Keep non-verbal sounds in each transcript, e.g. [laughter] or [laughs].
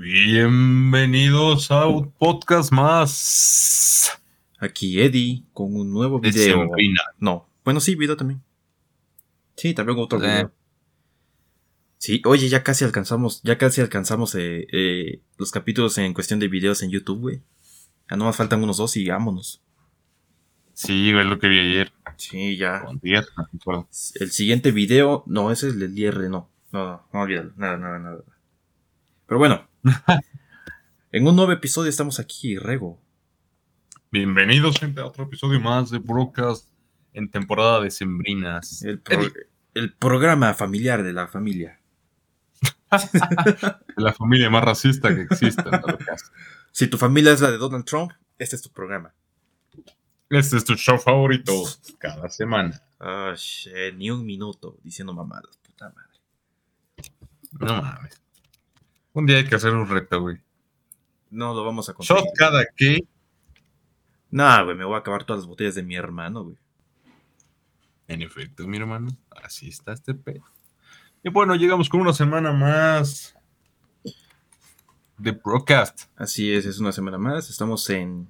Bienvenidos a un podcast más. Aquí Eddie con un nuevo de video. No, bueno, sí, video también. Sí, también otro Eh. video. Sí, oye, ya casi alcanzamos, ya casi alcanzamos eh, eh, los capítulos en cuestión de videos en YouTube, güey. Ya nomás faltan unos dos y vámonos. Sí, güey, lo que vi ayer. Sí, ya. Con 10, no me acuerdo. El siguiente video, no, ese es el del IR, no. No, no, no olvídalo, nada, nada, nada. Pero bueno, [laughs] en un nuevo episodio estamos aquí, Rego. Bienvenidos, gente, a otro episodio más de Broadcast en temporada de Sembrinas. El, pro- el programa familiar de la familia. [laughs] La familia más racista que existe en todo caso. [laughs] Si tu familia es la de Donald Trump, este es tu programa. Este es tu show favorito cada semana. Ah, shit, ni un minuto diciendo mamadas, puta madre. No mames. Un día hay que hacer un reto, güey. No lo vamos a conseguir. Shot cada que. Nah, güey, me voy a acabar todas las botellas de mi hermano, güey. En efecto, mi hermano. Así está este pedo. Y bueno, llegamos con una semana más de Broadcast. Así es, es una semana más. Estamos en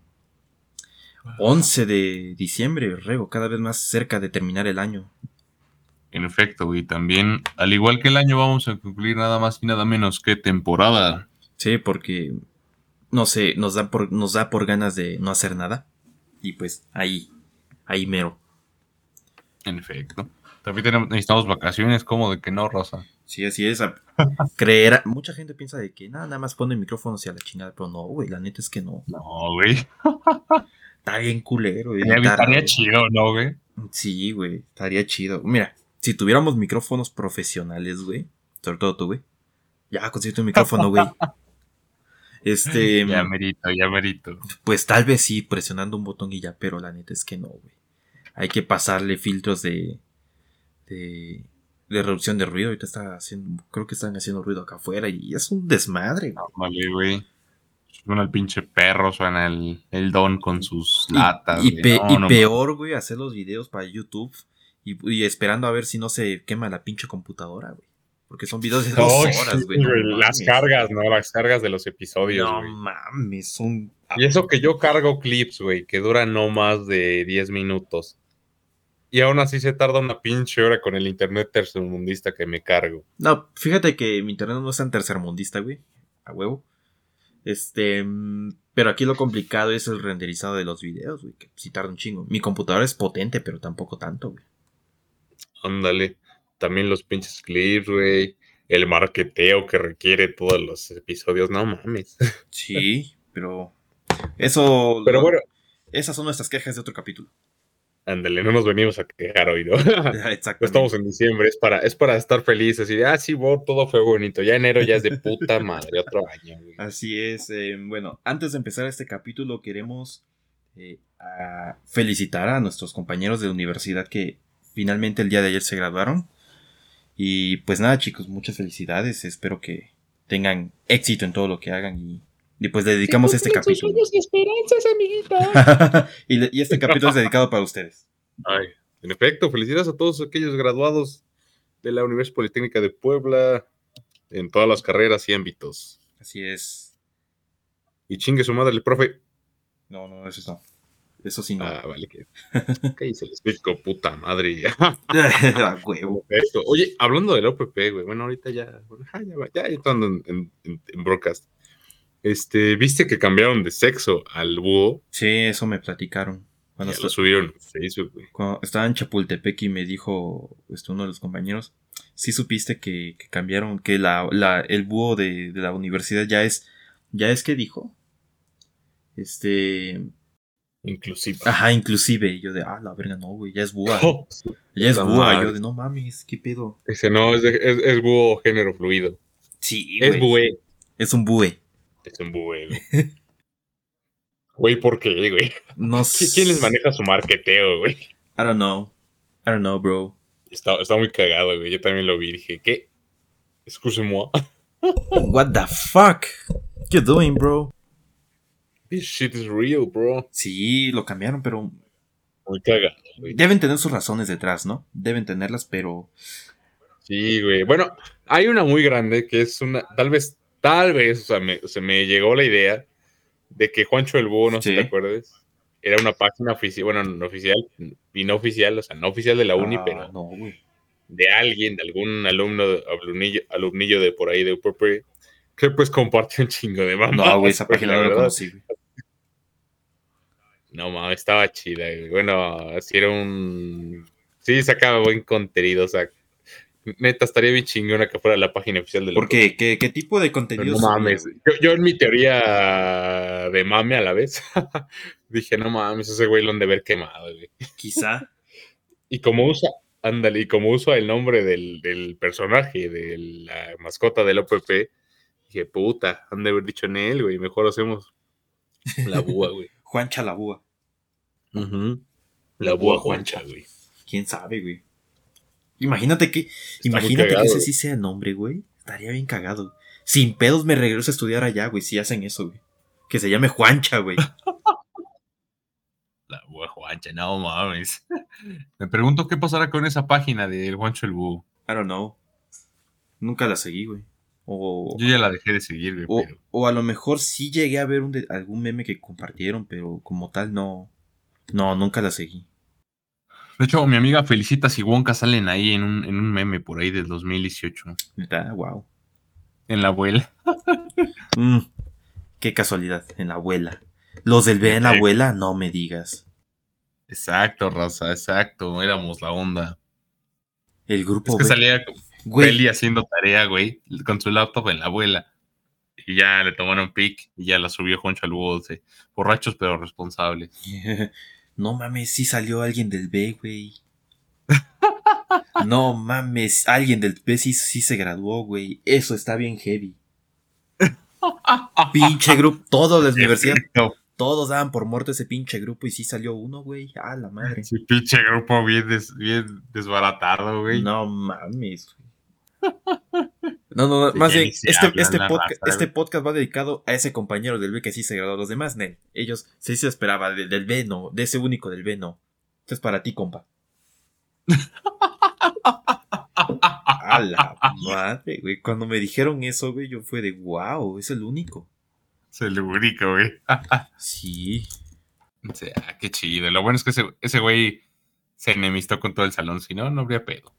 11 de diciembre, Rego, cada vez más cerca de terminar el año. En efecto, güey. También, al igual que el año, vamos a concluir nada más y nada menos que temporada. Sí, porque, no sé, nos da por, nos da por ganas de no hacer nada. Y pues ahí, ahí mero. En efecto. También tenemos, necesitamos vacaciones, como de que no, Rosa. Sí, así es. a- [laughs] Creer, mucha gente piensa de que nada, nada más pone el micrófono hacia la chingada, pero no, güey, la neta es que no. No, güey. [laughs] Está bien culero, güey. Estaría, editar, estaría güey. chido, ¿no, güey? Sí, güey, estaría chido. Mira, si tuviéramos micrófonos profesionales, güey, sobre todo tú, güey. Ya consigues un micrófono, güey. [laughs] Este, Ya merito, ya merito. pues tal vez sí, presionando un botón y ya, pero la neta es que no, güey. Hay que pasarle filtros de, de, de reducción de ruido. Ahorita está haciendo, creo que están haciendo ruido acá afuera y es un desmadre, güey. Vale, güey. Suena el pinche perro, suena el, el don con sus latas. Y, güey. pe- No, y no peor, güey, hacer los videos para YouTube y, y esperando a ver si no se quema la pinche computadora, güey. Porque son videos de dos horas, güey. no las mames. cargas, ¿no? Las cargas de los episodios, No güey. mames, son. Y eso que yo cargo clips, güey, que duran no más de 10 minutos. Y aún así se tarda una pinche hora con el internet tercermundista que me cargo. No, fíjate que mi internet no es tan tercermundista, güey. A huevo. Este. mm, Pero aquí lo complicado es el renderizado de los videos, güey. Que sí tarda un chingo. Mi computadora es potente, pero tampoco tanto, güey. Ándale. También los pinches clips, güey. El marqueteo que requiere todos los episodios. No mames. [laughs] Sí, pero. Eso. Pero bueno, Esas son nuestras quejas de otro capítulo. ándale, no nos venimos a quejar hoy, ¿no? [laughs] No estamos en diciembre, es para, es para estar felices y de, ah, sí, bo, todo fue bonito. Ya enero ya es de puta madre, otro año. güey. Así es. eh, bueno, antes de empezar este capítulo, queremos eh, a felicitar a nuestros compañeros de universidad que finalmente el día de ayer se graduaron. Y pues nada, chicos, muchas felicidades. Espero que tengan éxito en todo lo que hagan y, y pues le dedicamos este capítulo. [laughs] y, le- y este capítulo es dedicado para ustedes. Ay, en efecto, felicidades a todos aquellos graduados de la Universidad Politécnica de Puebla en todas las carreras y ámbitos. Así es. Y chingue su madre el profe. No, no, eso no. Eso sí no. Ah, vale, que. [laughs] ¿Qué se les explico, puta madre? Ya. [laughs] Huevo. Oye, hablando del OPP, güey. Bueno, ahorita ya. ah, ya, va, ya entrando en, en, en- broadcast. Este, ¿viste que cambiaron de sexo al búho? Sí, eso me platicaron. Cuando, Ya lo subieron Facebook, güey. cuando estaba en Chapultepec y me dijo este, uno de los compañeros, sí supiste que, que cambiaron, que la, la- el búho de, de la universidad ya es, ya es que dijo. Este, Inclusive. ajá, inclusive, y yo de, ah, la verga, no, güey, ya es búa, [laughs] Oh, ya es madre. yo de, no mames, qué pedo. Dice, no, es, de- es, es búho género fluido. Sí, Es güey, es un búe, Es un búho, güey. [laughs] Güey, ¿por qué, güey? no [laughs] ¿Qui- ¿Quién les sé. maneja su marketeo, güey? I don't know, I don't know, bro. Está, está muy cagado, güey. Yo también lo vi. Dije, ¿qué? Excuse-moi. What the fuck, what you doing, bro? This shit is real, bro. Sí, lo cambiaron, pero Muy cagado, güey. Deben tener sus razones detrás, ¿no? Deben tenerlas, pero Sí, güey. Bueno, hay una muy grande que es una, tal vez tal vez, o sea, me, se me llegó la idea de que Juancho el Búho, no sé si te acuerdas, era una página oficial, bueno, no oficial y no oficial, o sea, no oficial de la uni, Ah, pero No, güey. de alguien, de algún alumno, alumnillo, alumnillo de por ahí de UPP, que pues compartió un chingo de mamás. No, güey, esa página la no la verdad. conocí, güey. No mames, estaba chida. Bueno, sí era un. Sí, sacaba buen contenido, o sea. Neta, estaría bien chingona que fuera la página oficial de ¿Por qué? ¿Qué, qué tipo de contenido no mames. Yo, yo en mi teoría de mame a la vez, [laughs] dije, no mames, ese güey lo han de ver quemado, güey. Quizá. Y como usa, ándale, y como usa el nombre del, del personaje, de la mascota del OPP, dije, puta, han de haber dicho en él, güey. Mejor hacemos la búa, güey. Juan Chalabúa. Ujú. La búa Juancha, güey. ¿Quién sabe, güey? Imagínate que, imagínate cagado, que ese sí sea el nombre, güey. Estaría bien cagado. Sin pedos me regreso a estudiar allá, güey, si hacen eso, güey. Que se llame Juancha, güey. [laughs] La búa Juancha, no mames. Me pregunto qué pasará con esa página del Juancho el Búho. I don't know. Nunca la seguí, güey. O, Yo ya la dejé de seguir, güey, o, pero. o a lo mejor sí llegué a ver un de- algún meme que compartieron, pero como tal no. No, nunca la seguí. De hecho, mi amiga Felicitas y Wonka salen ahí en un, en un meme por ahí del 2018. Neta, wow. En la abuela. [laughs] Mm, qué casualidad, en la abuela. Los del ve en la abuela, no me digas. Exacto, raza, exacto. Éramos la onda. El Es grupo que ve- salía Güey, haciendo tarea, güey, con su laptop en la abuela. Y ya le tomaron pic y ya la subió Juancho al Búho. de Borrachos pero responsables. [laughs] No mames, sí salió alguien del B, güey. [laughs] No mames, alguien del B sí, sí se graduó, güey. Eso está bien heavy. [laughs] Pinche grupo, todos de la universidad, todos daban por muerto ese pinche grupo y sí salió uno, güey. A la madre. sí, pinche grupo bien, des- bien desbaratado, güey. No mames, güey. [laughs] No, no, no, Sí, más bien, este, este, raza, este podcast va dedicado a ese compañero del B que sí se graduó. Los demás, Nel. Ellos sí se esperaba de- del B, no. De ese único del B, no. Esto es para ti, compa. [laughs] A la madre, güey. Cuando me dijeron eso, güey, yo fue de wow, es el único. Es el único, güey. [laughs] Sí. O sea, qué chido. Lo bueno es que ese, ese güey se enemistó con todo el salón. Si no, no habría pedo.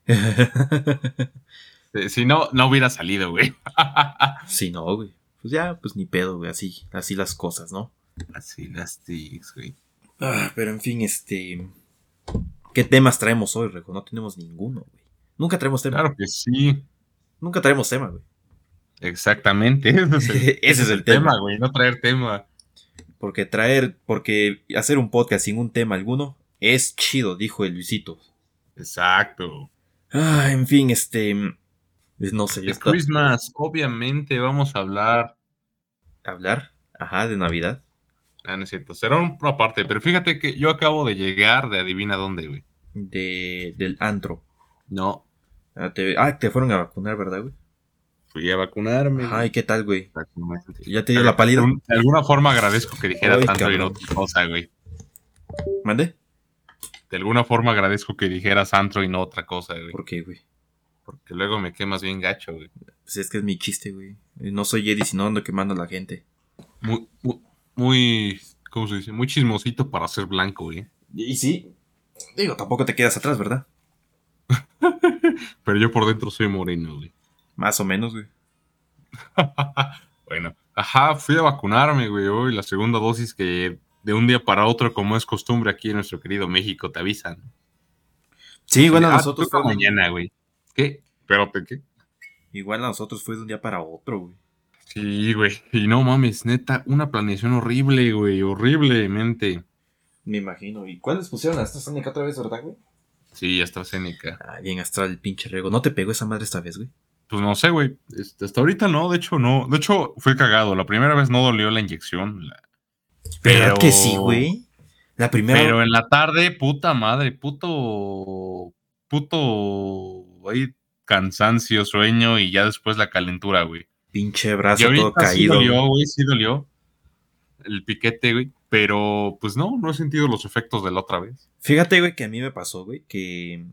Eh, Si no, no hubiera salido, güey. [laughs] sí, no, güey. Pues ya, pues ni pedo, güey. Así, así las cosas, ¿no? Así las tics, güey. Ah, pero en fin, este. ¿Qué temas traemos hoy, Rejo? No tenemos ninguno, güey. Nunca traemos tema. Claro que sí. Nunca traemos tema, güey. Exactamente. [laughs] Ese es el, [laughs] Ese es el tema. güey. No traer tema. Porque traer, porque hacer un podcast sin un tema alguno es chido, dijo el Luisito. Exacto. Ah, en fin, este. No sé, yo Es estaba- Christmas. Obviamente vamos a hablar. hablar, ajá, de Navidad. Ah, no es cierto. Será una parte. Pero fíjate que yo acabo de llegar de adivina dónde, güey. De, del antro. No. Ah, te, ah, te fueron a vacunar, ¿verdad, güey? Fui a vacunarme. Ay, ¿qué tal, güey? ¿Ya te dio la pálida? De alguna forma agradezco que dijeras Ay, antro y no otra cosa, güey. ¿Mande? De alguna forma agradezco que dijeras antro y no otra cosa, güey. ¿Por qué, güey? Porque luego me quemas bien gacho, güey. Pues es que es mi chiste, güey. No soy Eddie, sino ando quemando a la gente. Muy, muy, muy, ¿cómo se dice? Muy chismosito para ser blanco, güey. Y sí, digo, tampoco te quedas atrás, ¿verdad? [laughs] Pero yo por dentro soy moreno, güey. Más o menos, güey. [laughs] bueno, ajá, fui a vacunarme, güey, hoy la segunda dosis que de un día para otro, como es costumbre aquí en nuestro querido México, te avisan. Sí, a Ah, nosotros fue mañana, güey. ¿Qué? Espérate, ¿qué? Igual a nosotros fue de un día para otro, güey. Sí, güey. Y no mames, neta, una planeación horrible, güey, horriblemente. Me imagino. ¿Y cuáles pusieron a AstraZeneca otra vez, verdad, güey? Sí, AstraZeneca. Ah, bien astral el pinche rego. ¿No te pegó esa madre esta vez, güey? Pues no sé, güey. Este, hasta ahorita no, de hecho no. De hecho, fue cagado. La primera vez no dolió la inyección. la- ¿Verdad Pero- que sí, güey? La primera... Pero en la tarde, puta madre, puto. Puto. Ahí, cansancio, sueño y ya después la calentura, güey. Pinche brazo todo ahorita sí caído. dolió, güey. güey, sí dolió. El piquete, güey. Pero, pues no, no he sentido los efectos de la otra vez. Fíjate, güey, que a mí me pasó, güey, que...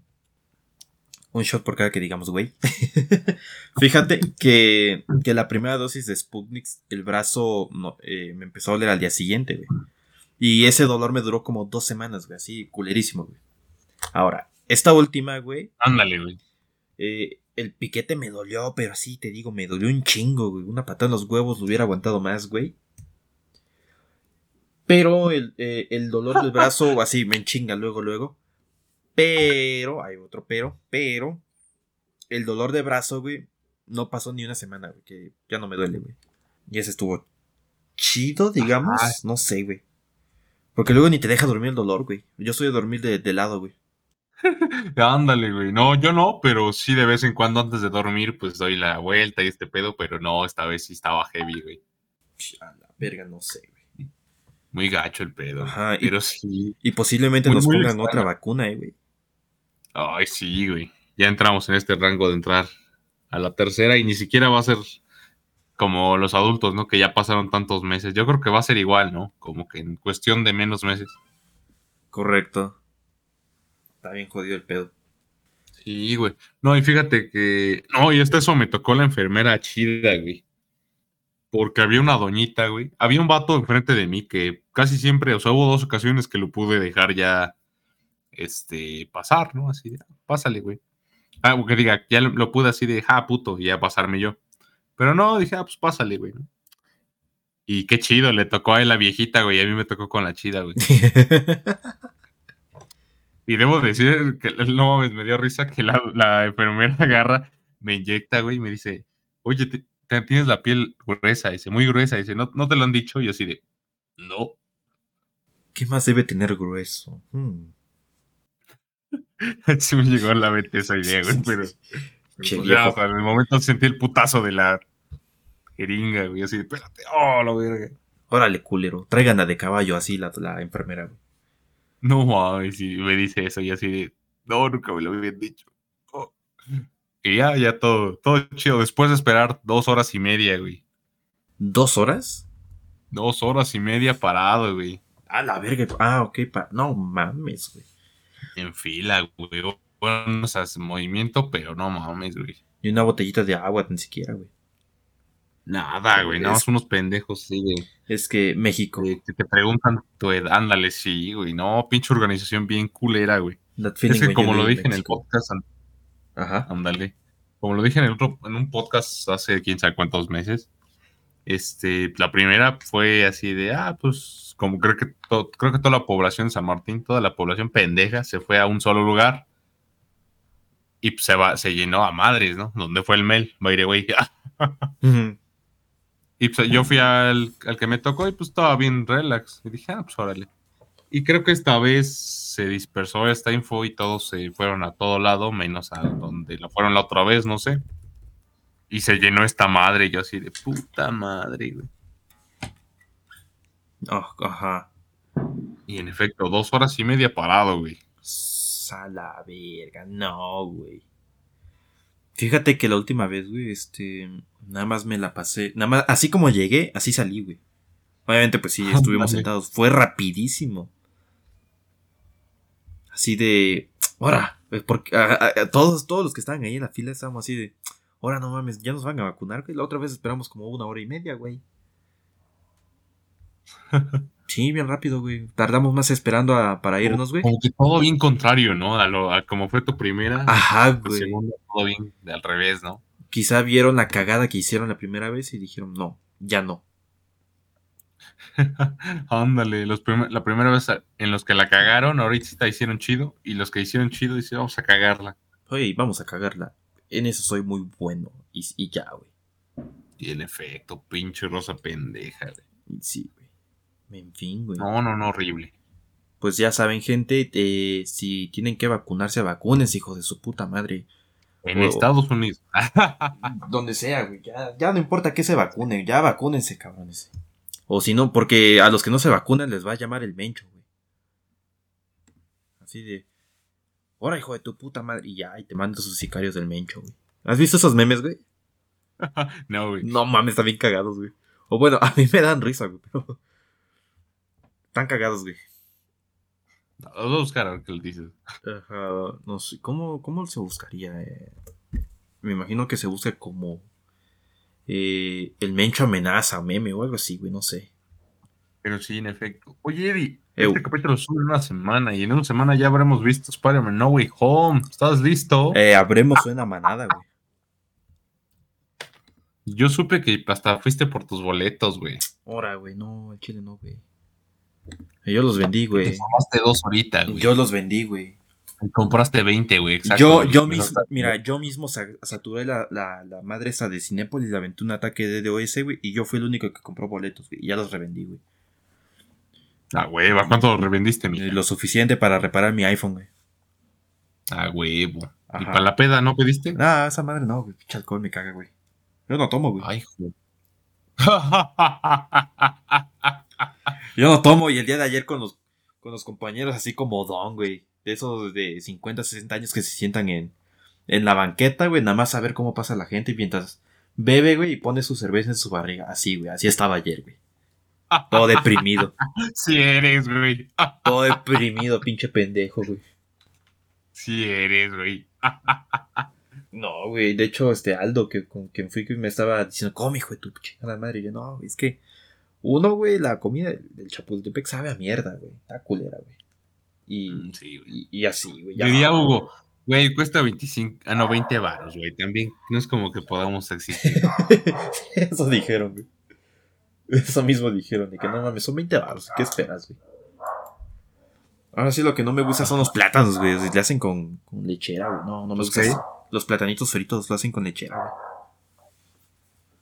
Un shot por cada que digamos, güey. [laughs] Fíjate que, que la primera dosis de Sputnik, el brazo no, eh, me empezó a doler al día siguiente, güey. Y ese dolor me duró como dos semanas, güey, así culerísimo, güey. Ahora, esta última, güey, Ándale, güey. Eh, el piquete me dolió, pero así te digo, me dolió un chingo, güey. Una patada en los huevos lo hubiera aguantado más, güey. Pero el, eh, el dolor del brazo, [laughs] así, me enchinga luego, luego. Pero, hay otro pero, pero, el dolor de brazo, güey, no pasó ni una semana, güey, que ya no me duele, güey. Y ese estuvo chido, digamos. Ajá. No sé, güey. Porque luego ni te deja dormir el dolor, güey. Yo soy de dormir de, de lado, güey. [laughs] Ándale, güey. No, yo no, pero sí de vez en cuando antes de dormir, pues doy la vuelta y este pedo, pero no, esta vez sí estaba heavy, güey. A la verga, no sé, güey. Muy gacho el pedo. Ajá, y- Pero sí. Y posiblemente Muy, nos muy pongan extraño. otra vacuna, eh, güey. Ay, sí, güey. Ya entramos en este rango de entrar a la tercera y ni siquiera va a ser como los adultos, ¿no? Que ya pasaron tantos meses. Yo creo que va a ser igual, ¿no? Como que en cuestión de menos meses. Correcto. Está bien jodido el pedo. Sí, güey. No, y fíjate que. No, y hasta eso me tocó la enfermera chida, güey. Porque había una doñita, güey. Había un vato enfrente de mí que casi siempre, o sea, hubo dos ocasiones que lo pude dejar ya, este, pasar, ¿no? Así de, pásale, güey. Ah, que diga, ya lo, lo pude así de, ja, puto, y ya pasarme yo. Pero no, dije, ah, pues pásale, güey, ¿no? Y qué chido, le tocó a él la viejita, güey, y a mí me tocó con la chida, güey. [laughs] Y debo decir que [laughs] no mames, me dio risa que la, la enfermera [laughs] agarra, me inyecta, güey, y me dice, oye, te- te- tienes la piel gruesa, dice, muy gruesa, dice, ¿no, no te lo han dicho? Y yo así de, no. ¿Qué más debe tener grueso? Hmm. [laughs] Sí me llegó a la mente esa idea, güey, pero, Che, pues viejo. ya, o sea, en el momento sentí el putazo de la jeringa, güey, así de, espérate, oh, la verga. Órale, culero. Traigan a de caballo así la, la enfermera, güey. No mames, y me dice eso, y así de, no, nunca me lo habían dicho. Oh. Y ya, ya todo, todo chido, después de esperar dos horas y media, güey. ¿Dos horas? Dos horas y media parado, güey. Ah, la verga. Ah, ok. pa- No mames, güey. En fila, güey. Bueno, o sea, es movimiento, pero no mames, güey. Y una botellita de agua, ni siquiera, güey. Nada, güey. Nada más unos pendejos, sí, güey. Es que México. Que te preguntan tu edad. Ándale, sí, güey. No, pinche organización bien culera, güey. Es que como lo dije en el podcast, Ajá. ándale. Como lo dije en el otro, en un podcast hace quién sabe cuántos meses. Este, la primera fue así de, ah, pues, como creo que to- creo que toda la población de San Martín, toda la población pendeja, se fue a un solo lugar. Y se va, se llenó a madres, ¿no? Donde fue el Mel, by the way. [laughs] Ujú. Y pues yo fui al, al que me tocó y pues estaba bien relax. Y dije, ah, pues órale. Y creo que esta vez se dispersó esta info y todos se fueron a todo lado, menos a donde la fueron la otra vez, no sé. Y se llenó esta madre, y yo así de puta madre, güey. Ah, ajá. Y en efecto, dos horas y media parado, güey. A la verga, no, güey. Fíjate que la última vez, güey, este, nada más me la pasé, nada más, así como llegué, así salí, güey. Obviamente, pues sí, Ah, estuvimos vale. sentados, fue rapidísimo. Así de, ahora, eh, porque a- a- a todos, todos los que estaban ahí en la fila estábamos así de, ahora no mames, ya nos van a vacunar, güey. La otra vez esperamos como una hora y media, güey. [laughs] Sí, bien rápido, güey. Tardamos más esperando a- para irnos, güey. Como que todo bien contrario, ¿no? A, lo, a como fue tu primera. Ajá, güey. segunda, todo bien de al revés, ¿no? Quizá vieron la cagada que hicieron la primera vez y dijeron, no, ya no. [laughs] Ándale, los prim- la primera vez en los que la cagaron, ahorita hicieron chido, y los que hicieron chido dicen, vamos a cagarla. Oye, vamos a cagarla. En eso soy muy bueno. Y, y ya, güey. Y en efecto, pinche rosa pendeja. güey. Sí, güey. En fin, güey. No, no, no, horrible. Pues ya saben, gente, eh, si tienen que vacunarse, vacúnense, hijos de su puta madre. En. Estados Unidos. [laughs] Donde sea, güey. Ya, ya no importa que se vacunen, ya vacúnense, cabrones. O si no, porque a los que no se vacunan les va a llamar el mencho, güey. Así de. Ahora, hijo de tu puta madre. Y ya, y te mando sus sicarios del mencho, güey. ¿Has visto esos memes, güey? [laughs] no, güey. No mames, están bien cagados, güey. O bueno, [laughs] a mí me dan risa, güey, pero. Están cagados, güey. Lo voy a buscar a ver qué le dices. Ajá, no sé, ¿cómo, cómo se buscaría? Eh, me imagino que se busca como eh, el Mencho amenaza, meme o algo así, güey, no sé. Pero sí, en efecto. Oye, Eddie, este capítulo sube en una semana y en una semana ya habremos visto Spider-Man No Way Home. ¿Estás listo? Eh, habremos una manada, güey. Yo supe que hasta fuiste por tus boletos, güey. Ahora, güey, no, el chile no, güey. Yo los vendí, Te güey. tomaste dos horitas, güey. Yo los vendí, güey. Compraste 20, güey. exacto, Yo, yo mismo, hasta- mira, yo mismo sa- saturé la, la, la madre esa de Cinépolis, le aventé un ataque de DOS, güey, y yo fui el único que compró boletos, güey, y ya los revendí, güey. Ah, güey, ¿a cuánto lo revendiste, mija? Lo suficiente para reparar mi iPhone, güey. Ah, huevo. ¿Y para la peda no pediste? Ah, esa madre no, güey. Pinche alcohol me caga, güey. Yo no tomo, güey. Ay, joder. [laughs] [laughs] Yo no tomo, y el día de ayer con los, con los compañeros así como Don, güey. De esos de 50, 60 años que se sientan en, en la banqueta, güey, nada más a ver cómo pasa la gente mientras bebe, güey, y pone su cerveza en su barriga. Así, güey, así estaba ayer, güey. Todo deprimido. [laughs] sí eres, güey. [laughs] Todo deprimido, pinche pendejo, güey. Sí eres, güey. [laughs] No, güey, de hecho, este Aldo, que con quien fui, que me estaba diciendo, come, hijo de tu chingada madre. Y yo, no, es que, uno, güey, la comida del Chapultepec sabe a mierda, güey. Está culera, güey. Y, Sí, güey. y, y así, güey. Diría Hugo, güey, cuesta 25, ah, no, 20 baros, güey. También no es como que podamos existir. [laughs] Eso dijeron, güey. Eso mismo dijeron, de que no mames, son 20 baros. ¿Qué esperas, güey? Ahora sí, lo que no me gusta son los plátanos, güey. Le hacen con, con lechera, güey. No, no me ¿Los gusta. Los platanitos fritos lo hacen con lechera, güey.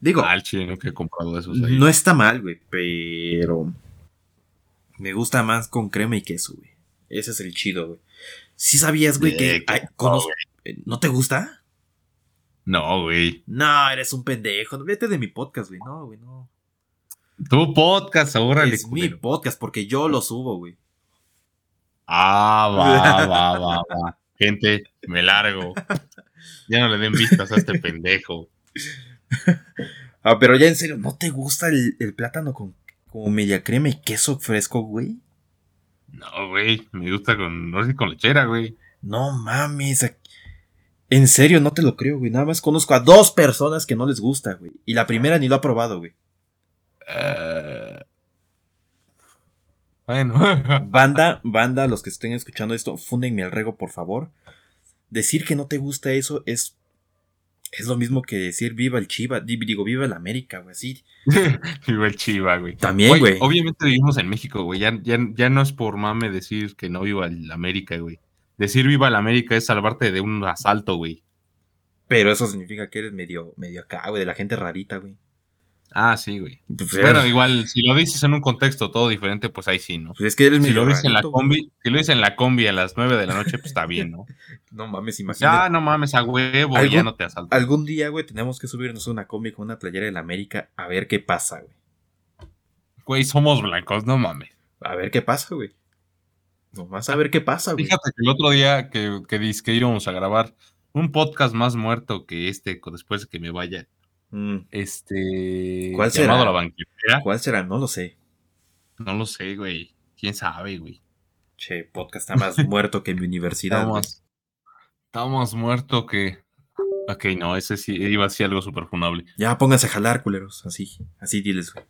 Digo, el chile que he comprado esos ahí. no está mal, güey, pero me gusta más con crema y queso, güey. Ese es el chido, güey. ¿Sí sabías, güey, que no, conozco- eh, ¿No te gusta? No, güey. No, eres un pendejo. Vete de mi podcast, güey. No, güey, no. Tu podcast, órale, es mi podcast porque yo lo subo, güey. Ah, [laughs] va, va, va, va. Gente, me largo. Ya no le den vistas a este pendejo. Ah, pero ya en serio, ¿no te gusta el, el plátano con, con media crema y queso fresco, güey? No, güey. Me gusta con, no sé, con lechera, güey. No mames. En serio, no te lo creo, güey. Nada más conozco a dos personas que no les gusta, güey. Y la primera ni lo ha probado, güey. Eh, Bueno. [laughs] Banda, banda, los que estén escuchando esto, fúndenme al rego, por favor. Decir que no te gusta eso es. Es lo mismo que decir viva el Chiva. di- Digo, viva el América, güey. Así. [laughs] Viva el Chiva, güey. También, güey. Obviamente vivimos en México, güey. Ya, ya, ya no es por mame decir que no viva el América, güey. Decir viva el América es salvarte de un asalto, güey. Pero eso significa que eres medio, medio acá, güey, de la gente rarita, güey. Ah, sí, güey. Pues, Bueno, eres- igual, si lo dices en un contexto todo diferente, pues ahí sí, ¿no? pues es que eres Si lo dices en la combi, si lo dices en la combi a las 9 de la noche, pues está [laughs] bien, ¿no? No mames, Ya, imagínate. no mames, a huevo, ¿Algún- ya no te asalto. Algún día, güey, tenemos que subirnos a una combi con una playera de la América a ver qué pasa, güey. Güey, somos blancos, no mames. A ver qué pasa, güey. Nomás a ver qué pasa, güey. Fíjate que el otro día que, que que íbamos a grabar un podcast más muerto que este, después de que me vaya, Mm, este, ¿Cuál será? La Banquetera, ¿Cuál será? No lo sé. no lo sé, güey. ¿Quién sabe, güey? Che, podcast está más muerto que mi universidad. Está güey. más, está más muerto que... Ok, no, ese sí iba a ser algo súper funable. Ya pónganse a jalar, culeros. Así, así diles, güey.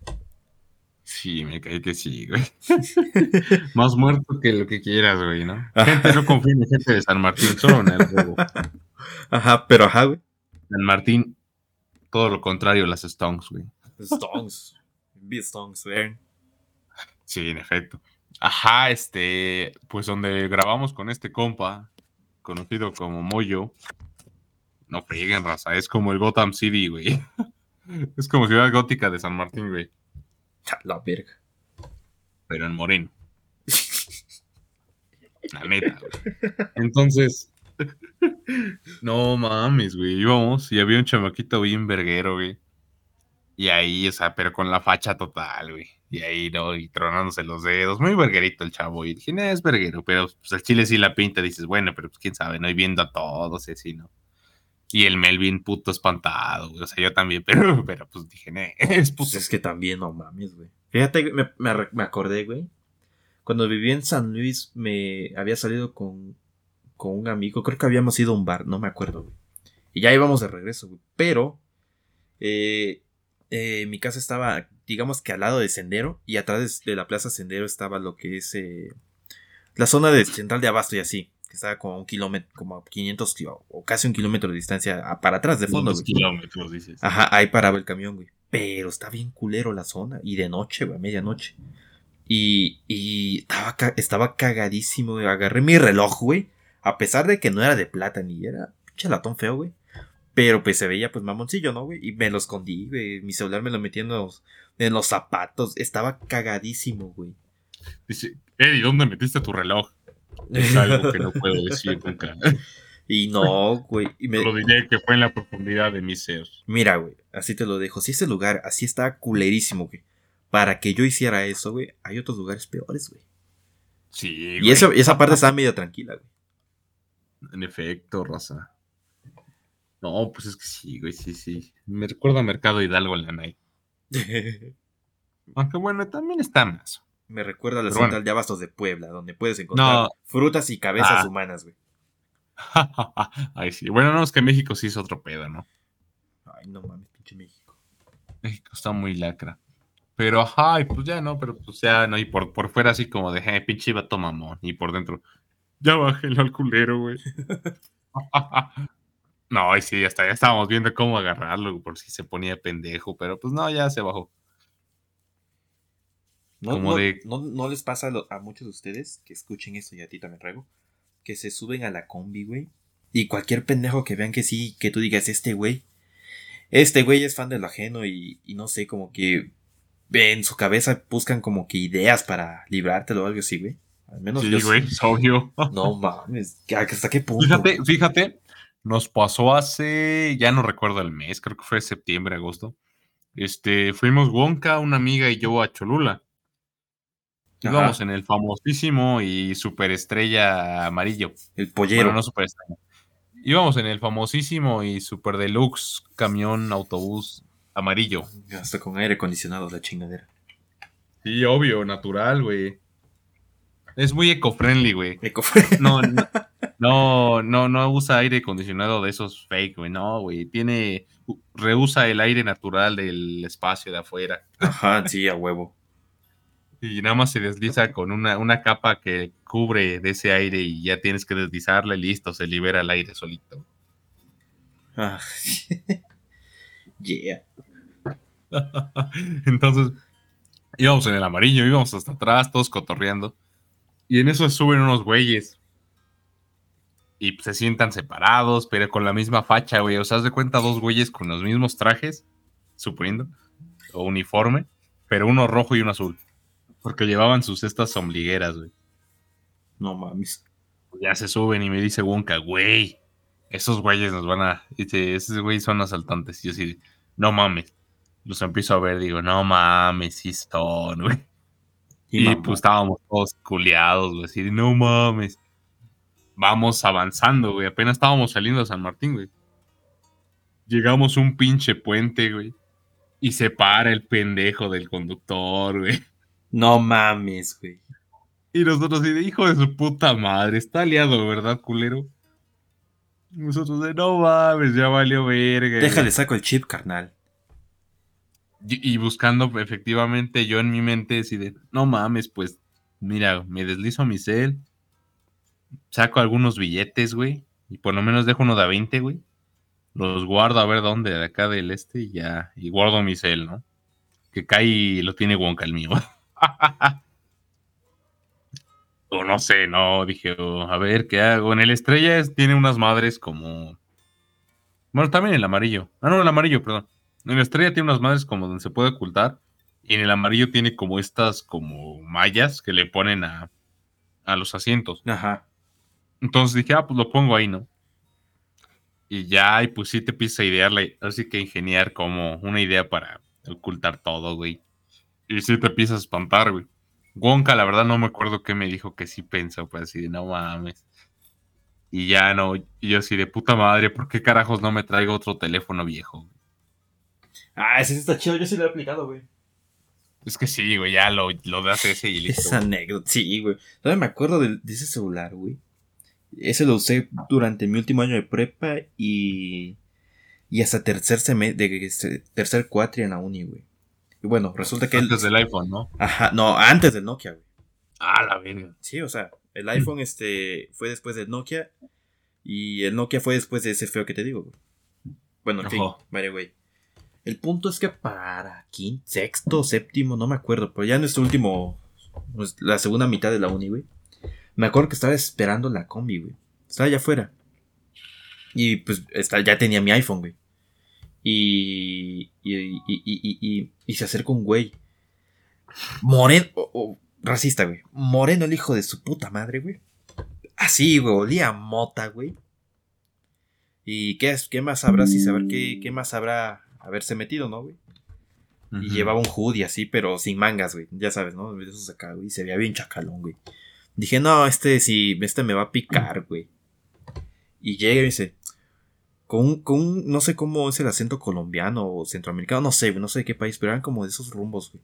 Sí, me cae que sí, güey. [laughs] Más muerto que lo que quieras, güey, ¿no? Ajá. Gente, no confía en gente de San Martín, solo en el juego. [laughs] Ajá, pero ajá, güey. San Martín, todo lo contrario, las Stones, güey. Stones. [laughs] Beat Stones, güey. Sí, en efecto. Ajá, este, pues donde grabamos con este compa, conocido como Moyo. No frieguen, raza, es como el Gotham City, güey. [laughs] Es como Ciudad Gótica de San Martín, güey, La verga. pero en moreno. La neta, güey. Entonces, no mames, güey, íbamos y había un chamaquito bien verguero, güey. Y ahí, o sea, pero con la facha total, güey. Y ahí, ¿no? Y tronándose los dedos. Muy verguerito el chavo. Y dije, no, es verguero. Pero pues el chile sí la pinta. Dices, bueno, pero pues quién sabe, ¿no? Y viendo a todos y así, ¿no? Y el Melvin puto espantado, güey. O sea, yo también, [laughs] pero, pero pues dije, no, [laughs] es Pues puto. es que también, no mames, güey. Fíjate, me, me, me acordé, güey. Cuando vivía en San Luis me había salido con, con un amigo, creo que habíamos ido a un bar, no me acuerdo, güey. Y ya íbamos de regreso, güey. Pero eh, eh, mi casa estaba, digamos que al lado de Sendero y atrás de, la plaza Sendero estaba lo que es eh, la zona de central de abasto y así, que estaba como a un kilómetro, como a 500 o casi un kilómetro de distancia para atrás de fondo. kilómetros, dices. Ajá, ahí paraba el camión, güey. Pero está bien culero la zona y de noche, güey, a medianoche. Y, y estaba, estaba cagadísimo, güey. Agarré mi reloj, güey. A pesar de que no era de plata ni era pinche latón feo, güey. Pero pues se veía pues mamoncillo, ¿no, güey? Y me lo escondí, güey. Mi celular me lo metí en los, en los zapatos. Estaba cagadísimo, güey. Dice, Eddie, ¿dónde metiste tu reloj? Es algo que no puedo decir nunca. [laughs] Y no, güey. Y me... Lo diré que fue en la profundidad de mi ser. Mira, güey, así te lo dejo. Si ese lugar así está culerísimo, güey. Para que yo hiciera eso, güey, hay otros lugares peores, güey. Sí, güey. Y, eso, esa parte está medio tranquila, güey. En efecto, raza. No, pues es que sí, güey, sí, sí. Me recuerda a Mercado Hidalgo en la night. [laughs] Aunque bueno, también está más. Me recuerda a la central de abastos de Puebla, donde puedes encontrar frutas y cabezas ah. humanas, güey. [laughs] Ay, sí. Bueno, no, es que México sí es otro pedo, ¿no? Ay, no mames, pinche México. México está muy lacra. Pero, ajá, pues ya no, pero pues ya no, y por, por fuera así como de, eh, pinche vato mamón, y por dentro, ya bájelo al culero, güey. [laughs] No, y sí, hasta ya estábamos viendo cómo agarrarlo por si se ponía pendejo, pero pues no, ya se bajó. No, no, les pasa a, muchos de ustedes que escuchen esto y a ti también, Rego, que se suben a la combi, güey, y cualquier pendejo que vean que sí, que tú digas, este güey, este güey es fan de lo ajeno y, no sé, como que en su cabeza buscan como que ideas para librártelo o algo así, güey. Al menos sí, güey, es obvio. No mames, ¿hasta qué punto? Fíjate, fíjate, nos pasó hace, ya no recuerdo el mes, creo que fue septiembre, agosto. Este, fuimos Wonka, una amiga y yo a Cholula. Íbamos en el famosísimo y superestrella amarillo. El pollero. no superestrella. Íbamos en el famosísimo y super deluxe camión autobús amarillo. Hasta con aire acondicionado la chingadera. Sí, obvio, natural, güey. Es muy eco-friendly, güey. Eco-friendly. No, [laughs] no, no, no, usa aire acondicionado de esos fake, güey. No, güey. Tiene. Reusa el aire natural del espacio de afuera. Ajá, sí, a huevo. Y nada más se desliza con una, una capa que cubre de ese aire y ya tienes que deslizarla y listo, se libera el aire solito. Ah. [laughs] yeah. [laughs] Entonces, íbamos en el amarillo, íbamos hasta atrás, todos cotorreando. Y en eso suben unos güeyes. Y se sientan separados, pero con la misma facha, güey. O sea, haz de cuenta dos güeyes con los mismos trajes, suponiendo, o uniforme, pero uno rojo y uno azul. Porque llevaban sus estas ombligueras, güey. No mames. Ya se suben y me dice Wonka, güey, esos güeyes nos van a. Dice, esos güeyes son asaltantes. Y yo sí, no mames. Los empiezo a ver, digo, no mames, sí son, güey. Y, pues estábamos todos culeados, güey, así no mames. Vamos avanzando, güey. Apenas estábamos saliendo a San Martín, güey. Llegamos a un pinche puente, güey. Y se para el pendejo del conductor, güey. No mames, güey. Y nosotros, de hijo de su puta madre, está aliado, ¿verdad, culero? nosotros de, no mames, ya valió verga. Déjale, saco el chip, carnal. Y, buscando efectivamente yo en mi mente de no mames, pues mira, me deslizo mi cel, saco algunos billetes, güey, y por lo menos dejo uno de a 20, güey. Los guardo a ver dónde, de acá del este, y ya, y guardo mi cel, ¿no? Que cae y lo tiene Wonka el mío. [laughs] o no sé, no, dije, oh, a ver, ¿qué hago? En el estrella tiene unas madres como... Bueno, también el amarillo. Ah, no, el amarillo, perdón. En la estrella tiene unas madres como donde se puede ocultar. Y en el amarillo tiene como estas como mallas que le ponen a, a los asientos. Ajá. Entonces dije, ah, pues lo pongo ahí, ¿no? Y ya, y pues sí te empieza a idearle, así que ingeniar como una idea para ocultar todo, güey. Y sí te empieza a espantar, güey. Wonka, la verdad no me acuerdo qué me dijo que sí pensó, pues así de no mames. Y ya no, y yo así de puta madre, ¿por qué carajos no me traigo otro teléfono viejo? Ah, ese está chido, yo sí lo he aplicado, güey. Es que sí, güey, ya lo, lo das ese y listo. Esa anécdota, sí, güey. Todavía me acuerdo de, de ese celular, güey. Ese lo usé durante mi último año de prepa y. Y hasta tercer semestre, de este, tercer cuatri en la uni, güey. Y bueno, resulta que. Antes del iPhone, ¿no? Ajá, no, antes del Nokia, güey. Ah, la verga. Sí, o sea, el iPhone este fue después del Nokia y el Nokia fue después de ese feo que te digo, güey. Bueno, en fin, vale, güey. El punto es que para quinto, sexto, séptimo, no me acuerdo, pero ya en nuestro último, pues, la segunda mitad de la uni, güey. Me acuerdo que estaba esperando la combi, güey. Estaba allá afuera. Y pues está, ya tenía mi iPhone, güey. Y, y, y, y, se acerca un güey. Moreno, racista, güey. Moreno, el hijo de su puta madre, güey. Así, güey, olía a mota, güey. ¿Y qué, es, qué más habrá? Si saber qué, qué más habrá haberse metido, ¿no, güey? Y llevaba un hoodie así, pero sin mangas, güey. Ya sabes, ¿no? De esos acá, güey. Se veía bien chacalón, güey. Dije, no, este sí, este me va a picar, güey. Y llega y me dice, con un, con un- no sé cómo es el acento colombiano o centroamericano, no sé, güey, no sé de qué país, pero eran como de esos rumbos, güey.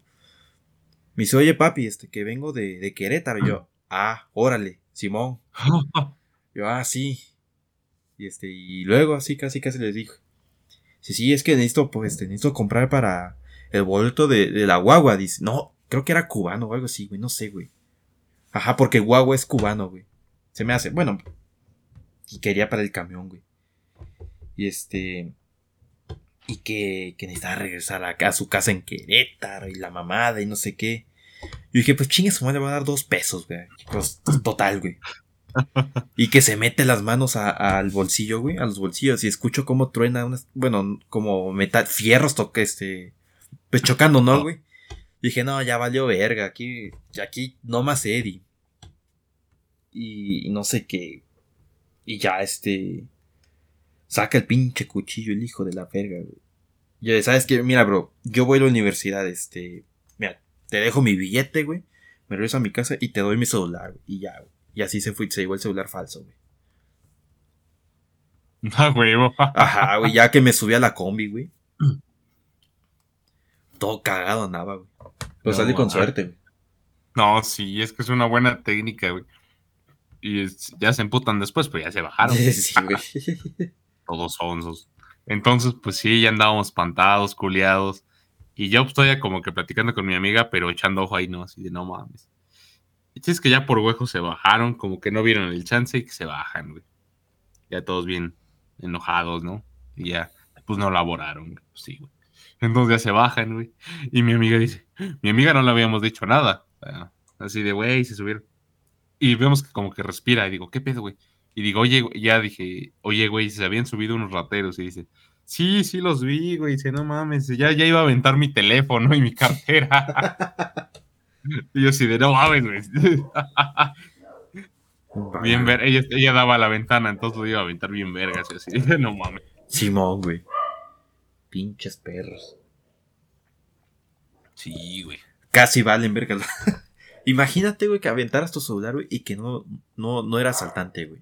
Me dice, oye, papi, este, que vengo de, de Querétaro. Y yo, [clears throat] ah, órale, Simón. [laughs] Yo, ah, sí. Y este, y luego así casi casi les dije. Sí, sí, es que necesito, pues, necesito comprar para el boleto de, de la guagua. Dice, no, creo que era cubano o algo así, güey, no sé, güey. Ajá, porque guagua es cubano, güey. Se me hace, bueno. Y quería para el camión, güey. Y este. Y que, que necesitaba regresar a, a su casa en Querétaro y la mamada y no sé qué. Yo dije, pues chingue su madre, va a dar dos pesos, güey. Pues, total, güey. Y que se mete las manos al bolsillo, güey, a los bolsillos. Y escucho cómo truena unas, bueno, como metal, fierros toque este, pues chocando, ¿no, güey? Dije, no, ya valió verga, aquí, aquí no más Eddie. Y, no sé qué. Y ya este, saca el pinche cuchillo el hijo de la verga, güey. Yo, ¿sabes qué? Mira, bro, yo voy a la universidad, este, mira, te dejo mi billete, güey. Me regreso a mi casa y te doy mi celular, güey. Y ya, güey. Y así se fue, se llevó el celular falso, güey. [laughs] Ah, huevo. Ajá, güey, ya que me subí a la combi, güey. [clears throat] Todo cagado andaba, güey. Pero No, salí con ajá. suerte, güey. No, sí, es que es una buena técnica, güey. Y es- ya se emputan después, pero ya se bajaron. [laughs] Sí, güey. [laughs] Todos sonsos. Entonces, pues sí, ya andábamos espantados, culiados. Y yo pues, estoy ya como que platicando con mi amiga, pero echando ojo ahí, ¿no? Así de no mames. Y es que ya por huejo se bajaron, como que no vieron el chance y que se bajan, güey. Ya todos bien enojados, ¿no? Y ya, pues no laboraron, güey. Pues sí, güey. Entonces ya se bajan, güey. Y mi amiga dice, mi amiga no le habíamos dicho nada. Así de, güey, se subieron. Y vemos que como que respira y digo, ¿qué pedo, güey? Y digo, oye, güey", ya dije, oye, güey, se habían subido unos rateros. Y dice, sí, sí los vi, güey. Dice, no mames, ya, ya iba a aventar mi teléfono y mi cartera. [laughs] y yo así de, no mames, güey. bien ver, ella, ella daba la ventana, entonces lo iba a aventar bien vergas. Y así, [laughs] no mames. Simón, güey. Pinches perros. Sí, güey. Casi valen, verga. [laughs] Imagínate, güey, que aventaras tu celular, güey, y que no, no, no era asaltante, güey.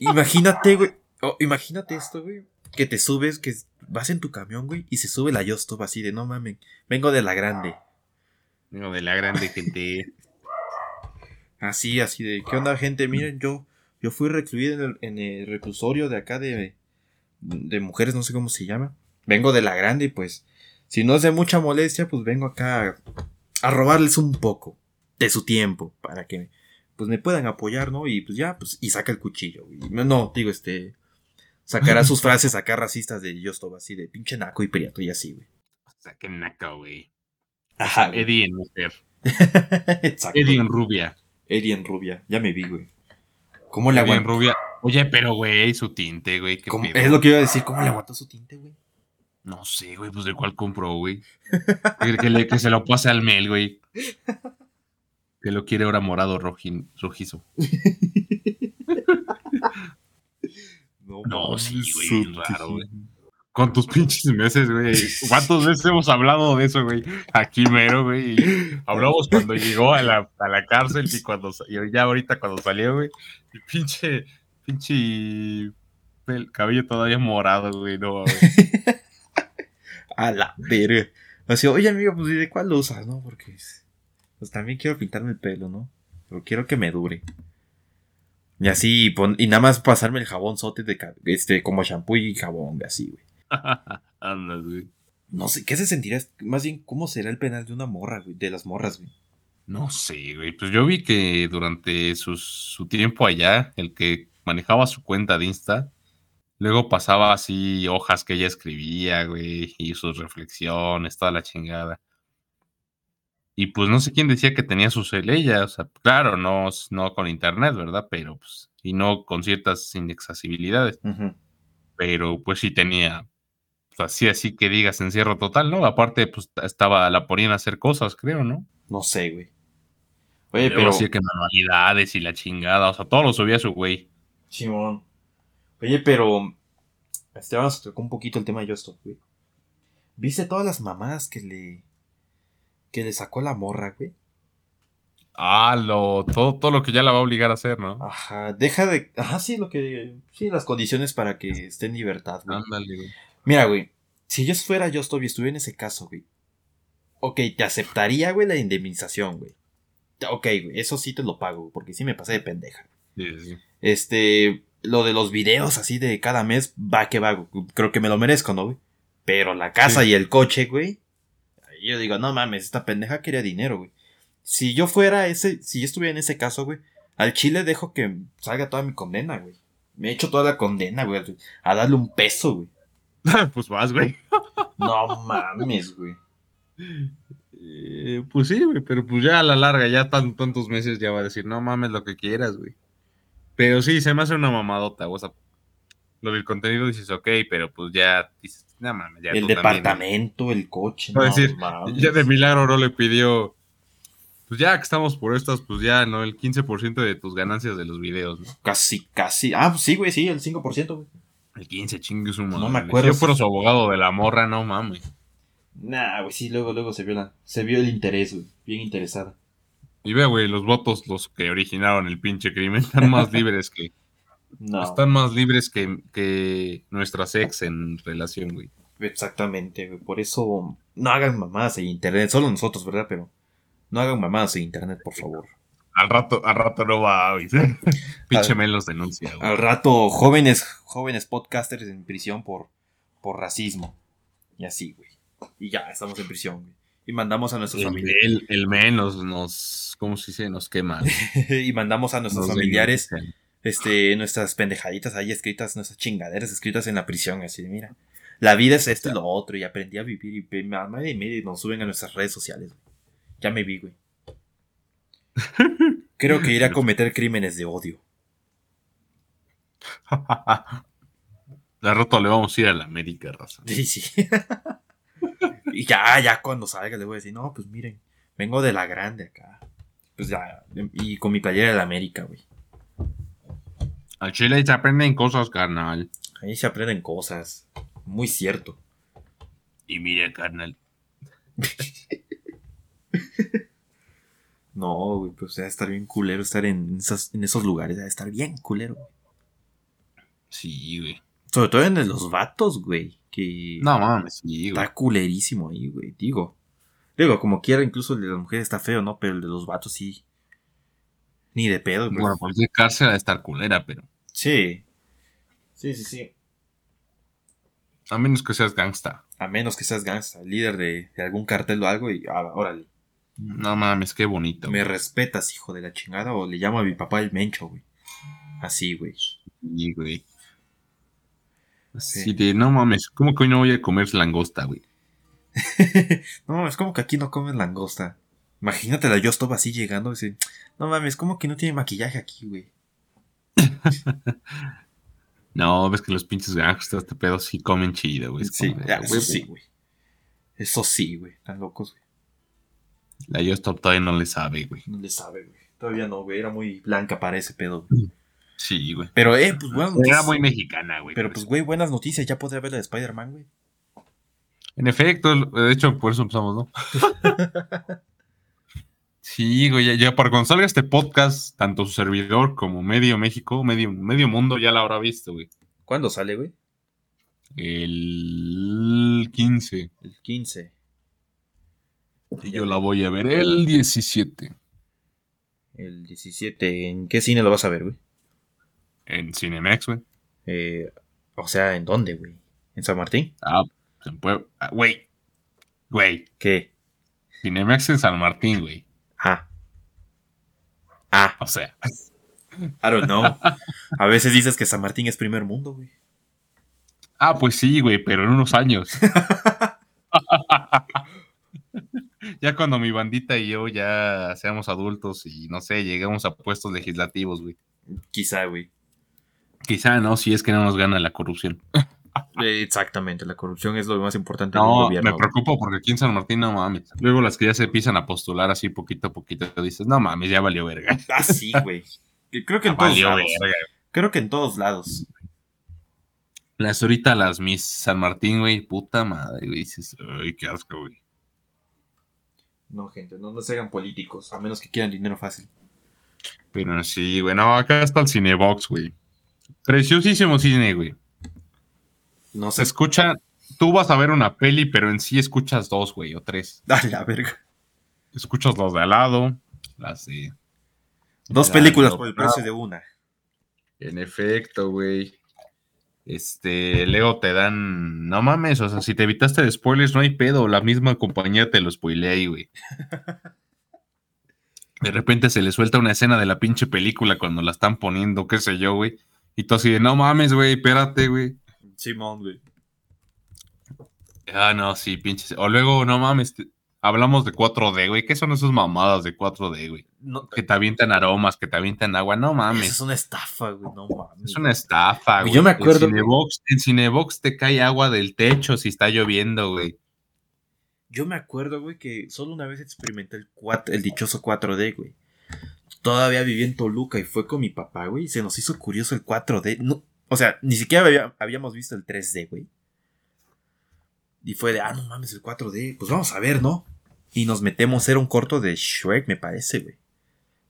Imagínate, güey. oh, imagínate esto, güey. Que te subes, que vas en tu camión, güey, y se sube la Yostop así de no mames. Vengo de la grande. Digo, de la grande gente. Así, así de, ¿qué onda, gente? Miren, yo, yo fui recluido en el, en el reclusorio de acá de, de mujeres, no sé cómo se llama. Vengo de la grande y pues, si no es de mucha molestia, pues vengo acá a, a robarles un poco de su tiempo para que, pues me puedan apoyar, ¿no? Y pues ya, pues, y saca el cuchillo. Y, no, no, digo, este, sacará sus [laughs] frases acá racistas de yo estoy así, de pinche naco y priato y así, güey. O sea, naca, güey. Ajá. Eddie en mujer. Exacto. Eddie en rubia. Eddie en rubia, ya me vi, güey. ¿Cómo le aguantó? rubia. Oye, pero, güey, su tinte, güey. ¿qué ¿Cómo- pedo? Es lo que iba a decir, ¿cómo le aguantó su tinte, güey? No sé, güey, pues de cuál compró, güey. Que, que le- que se lo pase al Mel, güey. Que lo quiere ahora morado rojin- rojizo. [laughs] No, mames, sí, güey, raro, güey. Con tus pinches meses, güey. ¿Cuántas veces hemos hablado de eso, güey? Aquí mero, güey. Hablamos cuando llegó a la, a la cárcel y cuando y ya ahorita cuando salió, güey. Y pinche, pinche pel- cabello todavía morado, güey. No, güey. [laughs] A la verga. Así, oye amigo, pues ¿y de cuál usas, no? Porque pues también quiero pintarme el pelo, ¿no? Pero quiero que me dure. Y así, pon- y nada más pasarme el jabón sote de este, como shampoo y jabón, así, güey. [laughs] Andas, güey. No sé, ¿qué se sentirá? Más bien, ¿cómo será el penal de una morra, güey? De las morras, güey. No sé, güey. Pues yo vi que durante sus- su tiempo allá, el que manejaba su cuenta de Insta, luego pasaba así hojas que ella escribía, güey, y sus reflexiones, toda la chingada. Y pues no sé quién decía que tenía su cel ella, o sea, claro, no, no con internet, ¿verdad? Pero pues, y no con ciertas inaccesibilidades, pero pues sí tenía, así, así que digas encierro total, ¿no? Aparte, pues estaba, la ponían a hacer cosas, creo, ¿no? No sé, güey. Oye, pero. sí que manualidades y la chingada, o sea, todo lo subía su güey. Simón. Oye, pero. Este, vamos a tocar un poquito el tema de Justo, güey. ¿Viste todas las mamadas que le. que le sacó la morra, güey? Ah, lo, todo, todo lo que ya la va a obligar a hacer, ¿no? Ajá, deja de. Ajá, sí, lo que. Sí, las condiciones para que esté en libertad, güey. Ándale, güey. Mira, güey. Si yo fuera Justo y estuviera en ese caso, güey. Ok, te aceptaría, güey, la indemnización, güey. Ok, güey, eso sí te lo pago, porque sí me pasé de pendeja. Sí, sí, sí. Este, lo de los videos así de cada mes, va que va, güey. creo que me lo merezco, ¿no, güey? Pero la casa Sí. y el coche, güey. Yo digo, no mames, esta pendeja quería dinero, güey. Si yo fuera ese, si yo estuviera en ese caso, güey, al chile dejo que salga toda mi condena, güey. Me he hecho toda la condena, güey, a darle un peso, güey. [laughs] pues vas, güey. No mames, güey. Eh, pues sí, güey, pero pues ya a la larga, ya tan, tantos meses ya va a decir, no mames lo que quieras, güey. Pero sí, se me hace una mamadota, o sea, lo del contenido dices, ok, pero pues ya dices, no mames, ya el tú también, departamento, el coche, no decir, mames. Ya de milagro no le pidió, pues ya que estamos por estas, pues ya, ¿no? El 15% de tus ganancias de los videos, ¿no? Casi, casi. Ah, pues sí, güey, sí, el 5%, güey. El 15, chingue su madre. No me acuerdo. Si yo fuera su abogado de la morra, no mames. Nah, güey, sí, luego, luego se vio la, se vio el interés, güey. Bien interesada. Y ve, güey, los votos, los que originaron el pinche crimen, están más [laughs] libres que, No, están más libres que, que nuestras ex en relación, güey. exactamente, güey. Por eso, no hagan mamadas en internet. Solo nosotros, ¿verdad? Pero no hagan mamadas en internet, por favor. Al rato, al rato no va, güey. [laughs] pinche Al- men los denuncia, güey. Al rato, jóvenes, jóvenes podcasters en prisión por, por racismo. Y así, güey. Y ya, estamos en prisión, güey. Y mandamos a nuestros El, familiares. el, el men nos, ¿cómo se dice? Nos quema. [laughs] y mandamos a nuestros Nos familiares denuncian. este, nuestras pendejaditas ahí escritas, nuestras chingaderas escritas en la prisión, así de, mira, la vida es esto y lo otro, y aprendí a vivir, y madre y media, y nos suben a nuestras redes sociales, güey. Ya me vi, güey. Creo que iré a cometer crímenes de odio. [laughs] Al rato le vamos a ir a la América, raza. Sí, sí. [laughs] y ya, ya cuando salga le voy a decir, no, pues miren, vengo de la grande acá. Pues ya, y con mi playera de la América, güey. Al chile se aprenden cosas, carnal. Ahí se aprenden cosas. Muy cierto. Y mira, carnal. [laughs] No, güey, pues debe estar bien culero estar en, esas, en esos lugares, debe estar bien culero. güey. Sí, güey. Sobre todo en los vatos, güey, que No mames, sí, güey. está culerísimo ahí, güey, digo. Digo, como quiera, incluso el de las mujeres está feo, ¿no? Pero el de los vatos sí. Ni de pedo, güey. Bueno, cualquier cárcel ha de estar culera, pero. Sí. Sí, sí, sí. A menos que seas gangsta. A menos que seas gangsta, líder de, de algún cartel o algo y ah, órale. No mames, qué bonito. Me güey. respetas, hijo de la chingada, o le llamo a mi papá el mencho, güey. Así, güey. Sí, güey. Así Sí. de, no mames, ¿cómo que hoy no voy a comer langosta, güey? [laughs] no, es como que aquí no comen langosta. Imagínate la yo estaba así llegando y dice, no mames, como que no tiene maquillaje aquí, güey. [laughs] No, ves que los pinches gangsters de pedo sí comen chido, güey. Es Sí, como ah, "Ah, eso güey, sí, güey. Eso sí, güey. Están locos, güey. La Yostop todavía no le sabe, güey. No le sabe, güey. Todavía no, güey. Era muy blanca para ese pedo. güey. Sí, güey. Pero, eh, pues buenas Era noticias. muy mexicana, güey. Pero pues, güey, buenas noticias. Ya podría ver la de Spider-Man, güey. En efecto, de hecho, por eso empezamos, ¿no? [laughs] sí, güey, ya, ya para cuando salga este podcast, tanto su servidor como medio México, medio, medio mundo ya la habrá visto, güey. ¿Cuándo sale, güey? El 15. El 15. Y yo la voy a ver el 17 El 17. ¿En qué cine lo vas a ver, güey? en Cinemex, güey. Eh, o sea, ¿en dónde, güey? ¿En San Martín? Ah, en Puebla. Ah, Güey. Güey. ¿Qué? Cinemex en San Martín, güey. Ah. Ah, O sea. [laughs] I don't know. A veces dices que San Martín es primer mundo, güey. Ah, pues sí, güey, pero en unos años. [laughs] ya cuando mi bandita y yo ya seamos adultos y no sé, lleguemos a puestos legislativos, güey. Quizá, güey. Quizá no, si es que no nos gana la corrupción. [laughs] Exactamente, la corrupción es lo más importante No, gobierno. me preocupo porque aquí en San Martín no mames. Luego las que ya se empiezan a postular así poquito a poquito, dices, no mames, ya valió verga. [laughs] Ah, sí, güey. Creo que en todos lados. verga. Creo que en todos lados. Las ahorita las Miss San Martín, güey, puta madre, güey. Dices, ay, qué asco, güey. No, gente, no, no se hagan políticos, a menos que quieran dinero fácil. Pero sí, güey, no, acá está el Cinebox, güey. Preciosísimo cine, güey. No Se escucha, tú vas a ver una peli, pero en sí escuchas dos, güey, o tres. [laughs] A la verga. Escuchas los de al lado, las de... Dos películas por el precio de una. En efecto, güey. Este, luego te dan, no mames, o sea, si te evitaste de spoilers, no hay pedo, la misma compañía te lo spoilea ahí, güey. [laughs] De repente se le suelta una escena de la pinche película cuando la están poniendo, qué sé yo, güey. Y tú así de, no mames, güey, espérate, güey. Simón, güey. Ah, no, sí, pinches. O luego, no mames, te- hablamos de 4D, güey. ¿Qué son esas mamadas de 4D, güey? No, Que te avientan aromas, que te avientan agua, no mames. es una estafa, güey. No mames. Es una estafa, güey. Yo me acuerdo, En Cinebox, en Cinebox te cae agua del techo si está lloviendo, güey. Yo me acuerdo, güey, que solo una vez experimenté el, cuat- el dichoso 4D, güey. Todavía vivía en Toluca y fue con mi papá, güey. Y se nos hizo curioso el 4D. No, o sea, ni siquiera había- habíamos visto el 3D, güey. Y fue de, ah, no mames, el 4D. Pues vamos a ver, ¿no? Y nos metemos, era un corto de Shrek, me parece, güey.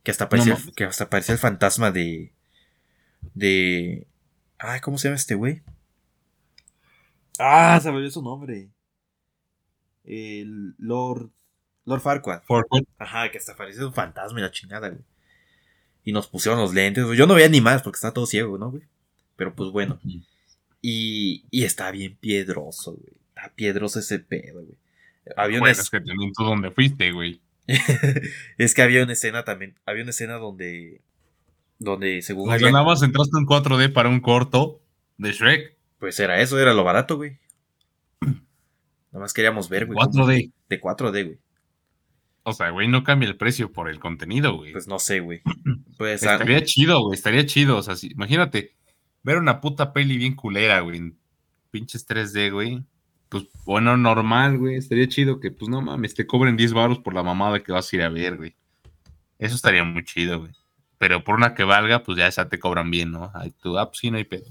Que hasta parecía, que hasta parecía el fantasma de. De. Ay, ¿cómo se llama este güey? Ah, se me olvidó su nombre. El Lord. Lord Farquaad. Ajá, que hasta parecía un fantasma y la chingada, güey. Y nos pusieron los lentes. Yo no veía ni más porque estaba todo ciego, ¿no, güey? Pero pues bueno. Y, y está bien piedroso, güey. Está piedroso ese pedo, güey. Había una Bueno, es que también tú dónde fuiste, güey. [laughs] es que había una escena también. Había una escena donde. Donde según había- nada más entraste en 4D para un corto de Shrek. Pues era eso, era lo barato, güey. Nada más queríamos ver, güey. cómo- 4D. De 4D, güey. O sea, güey, no cambia el precio por el contenido, güey. Pues no sé, güey. [clears throat] Pues ah, estaría chido, güey, estaría chido. O sea, si- imagínate, ver una puta peli bien culera, güey, pinches 3D, güey. Pues bueno, normal, güey. Estaría chido que, pues no mames, te cobren 10 baros por la mamada que vas a ir a ver, güey. Eso estaría muy chido, güey. Pero por una que valga, pues ya esa te cobran bien, ¿no? Ay, tú, ah, pues sí, no hay pedo.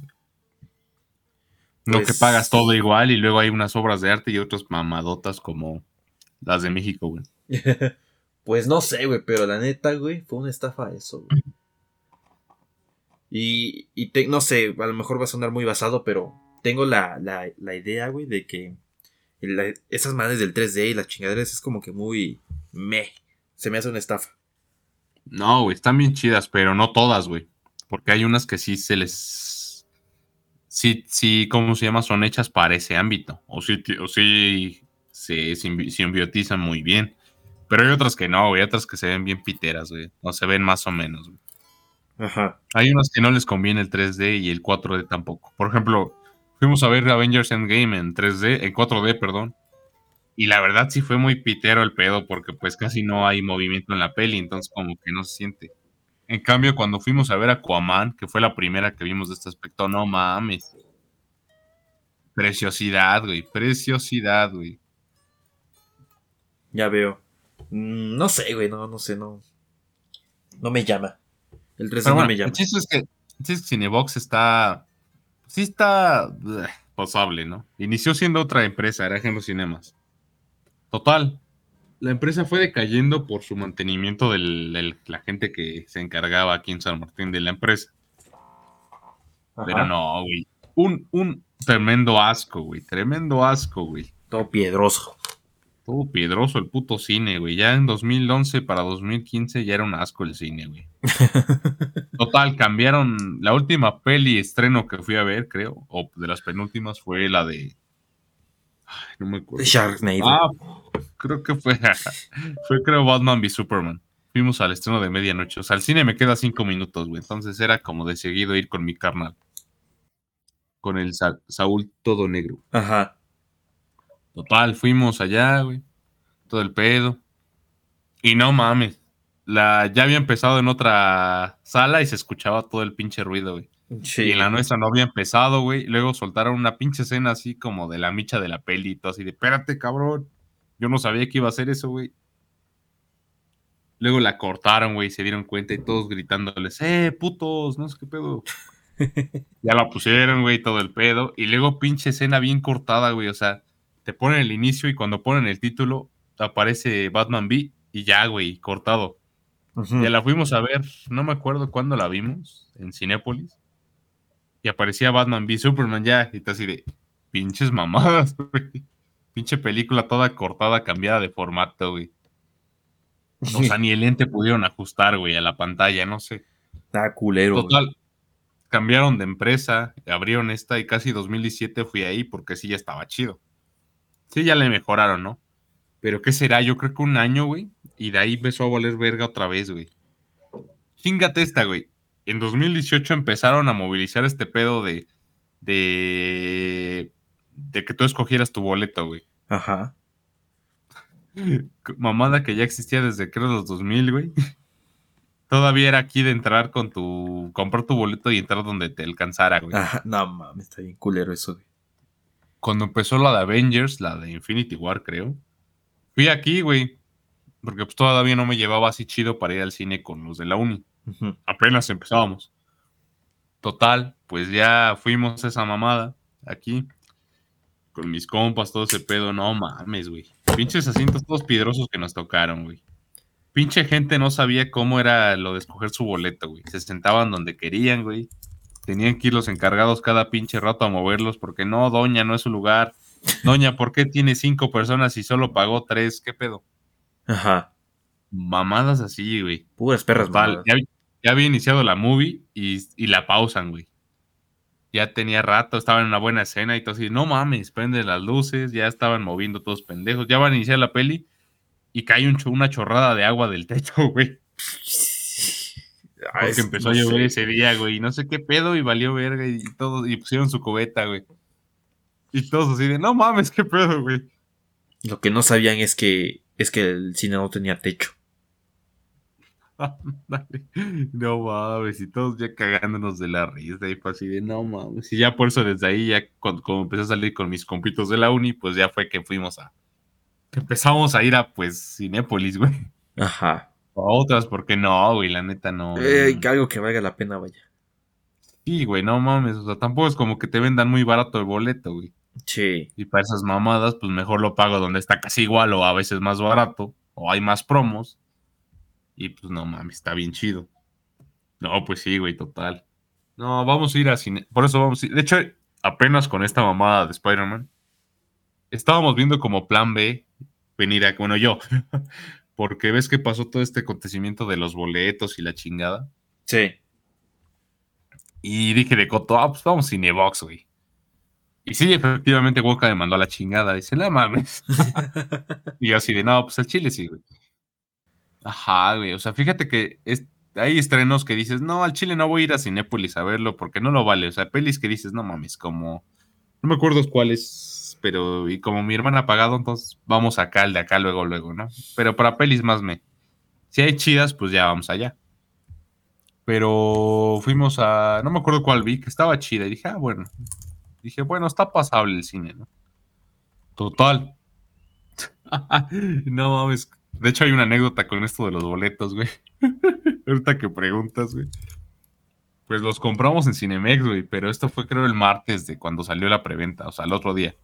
No Pues- que pagas todo igual y luego hay unas obras de arte y otras mamadotas como las de México, güey. [laughs] Pues no sé, güey, pero la neta, güey, fue una estafa eso, güey. Y, y te- no sé, a lo mejor va a sonar muy basado, pero tengo la, la, la idea, güey, de que la- esas madres del 3D y las chingaderas es como que muy me. Se me hace una estafa. No, güey, están bien chidas, pero no todas, güey. Porque hay unas que sí se les. Sí, sí, ¿cómo se llama? Son hechas para ese ámbito. O sí, o sí se simbi- simbiotizan muy bien. Pero hay otras que no, güey. Otras que se ven bien piteras, güey. O se ven más o menos, güey. Ajá. Hay unas que no les conviene el 3D y el 4D tampoco. Por ejemplo, fuimos a ver Avengers Endgame en 3D, en 4D, perdón. Y la verdad sí fue muy pitero el pedo porque pues casi no hay movimiento en la peli, entonces como que no se siente. En cambio, cuando fuimos a ver Aquaman, que fue la primera que vimos de este aspecto, no mames. Preciosidad, güey. Preciosidad, güey. Ya veo. Mm, no sé, güey, no, no sé, no. No me llama. El 3D Pero no me el llama. chiste es que, el chiste es que Cinebox está. Sí está. bleh, pasable, ¿no? Inició siendo otra empresa, era Ejemplo Cinemas. Total. La empresa fue decayendo por su mantenimiento de la gente que se encargaba aquí en San Martín de la empresa. Pero no, güey. Un, un tremendo asco, güey. Tremendo asco, güey. Todo piedroso. Todo piedroso el puto cine, güey. Ya en 2011 para 2015 ya era un asco el cine, güey. [laughs] Total, cambiaron. La última peli estreno que fui a ver, creo, o de las penúltimas, fue la de. Ay, no me acuerdo. Sharknado. Ah, creo que fue. [laughs] fue, creo, Batman v Superman. Fuimos al estreno de medianoche. O sea, el cine me queda cinco minutos, güey. Entonces era como de seguido ir con mi carnal. Con el Sa- Saúl todo negro. Ajá. Total, fuimos allá, güey. Todo el pedo. Y no mames. La, ya había empezado en otra sala y se escuchaba todo el pinche ruido, güey. Sí. Y en la nuestra no había empezado, güey. Luego soltaron una pinche escena así como de la micha de la peli y todo así de, espérate, cabrón. Yo no sabía que iba a hacer eso, güey. Luego la cortaron, güey, se dieron cuenta y todos gritándoles, eh, putos, no sé qué pedo. [laughs] ya la pusieron, güey, todo el pedo. Y luego pinche escena bien cortada, güey. O sea, te ponen el inicio y cuando ponen el título aparece Batman B y ya, güey, cortado. Ya la fuimos a ver, no me acuerdo cuándo la vimos, en Cinépolis. Y aparecía Batman v Superman ya, y te así de pinches mamadas, [laughs] güey. Pinche película toda cortada, cambiada de formato, güey. O sea, [laughs] ni el lente pudieron ajustar, güey, a la pantalla, no sé. Está culero. güey. Total, cambiaron de empresa, abrieron esta y casi 2017 fui ahí porque sí ya estaba chido. Sí, ya le mejoraron, ¿no? Pero ¿qué será? Yo creo que un año, güey. Y de ahí empezó a valer verga otra vez, güey. Chingate esta, güey. En 2018 empezaron a movilizar este pedo de. de. de que tú escogieras tu boleto, güey. Ajá. Mamada que ya existía desde creo los 2000, güey. [laughs] Todavía era aquí de entrar con tu. comprar tu boleto y entrar donde te alcanzara, güey. Ajá. No mames, está bien culero eso, güey. Cuando empezó la de Avengers, la de Infinity War, creo. Fui aquí, güey. Porque pues todavía no me llevaba así chido para ir al cine con los de la uni. Apenas empezábamos. Total, pues ya fuimos a esa mamada aquí. Con mis compas, todo ese pedo. No mames, güey. Pinches asientos todos piedrosos que nos tocaron, güey. Pinche gente no sabía cómo era lo de escoger su boleto, güey. Se sentaban donde querían, güey. Tenían que ir los encargados cada pinche rato a moverlos porque no, doña, no es su lugar. Doña, ¿por qué tiene cinco personas y solo pagó tres? ¿Qué pedo? Ajá. Mamadas así, güey. Puras perras Total, ya, ya había iniciado la movie y, y la pausan, güey. Ya tenía rato, estaba en una buena escena y todo así. No mames, prende las luces, ya estaban moviendo todos pendejos. Ya van a iniciar la peli y cae un una chorrada de agua del techo, [laughs] güey. Ah, Porque es- empezó no a llover sé. ese día, güey. y No sé qué pedo y valió verga y todo. Y pusieron su cubeta, güey. Y todos así de, no mames, qué pedo, güey. Lo que no sabían es que es que el cine no tenía techo. [laughs] Dale. No mames, y todos ya cagándonos de la risa y fue así de no mames. Y ya por eso desde ahí, ya cuando, como empecé a salir con mis compitos de la uni, pues ya fue que fuimos a. empezamos a ir a pues Cinépolis, güey. Ajá. Otras, porque no, güey, la neta no. Eh, algo que valga la pena, vaya. Sí, güey, no mames. O sea, tampoco es como que te vendan muy barato el boleto, güey. Sí. Y para esas mamadas, pues mejor lo pago donde está casi igual o a veces más barato, o hay más promos. Y pues no mames, está bien chido. No, pues sí, güey, total. No, vamos a ir a cine. Por eso vamos a ir. De hecho, apenas con esta mamada de Spider-Man, estábamos viendo como plan B venir a. Bueno, yo. [laughs] Porque ves que pasó todo este acontecimiento de los boletos y la chingada. Sí. Y dije de coto, ah, pues vamos Cinebox, güey. Y sí, efectivamente, Wonka me mandó a la chingada. Dice, no mames. [laughs] y yo así de, no, pues el chile sí, güey. Ajá, güey. O sea, fíjate que es- hay estrenos que dices, no, al chile no voy a ir a Cinépolis a verlo porque no lo vale. O sea, pelis que dices, no mames, como. No me acuerdo cuáles, pero. Y como mi hermana ha pagado, entonces vamos acá, al de acá, luego, luego, ¿no? Pero para pelis más me. Si hay chidas, pues ya vamos allá. Pero fuimos a. No me acuerdo cuál vi, que estaba chida. Y dije, ah, bueno. Dije, bueno, está pasable el cine, ¿no? Total. [laughs] no mames. De hecho, hay una anécdota con esto de los boletos, güey. [laughs] Ahorita que preguntas, güey. Pues los compramos en Cinemex, güey. Pero esto fue, creo, el martes de cuando salió la preventa, o sea, el otro día.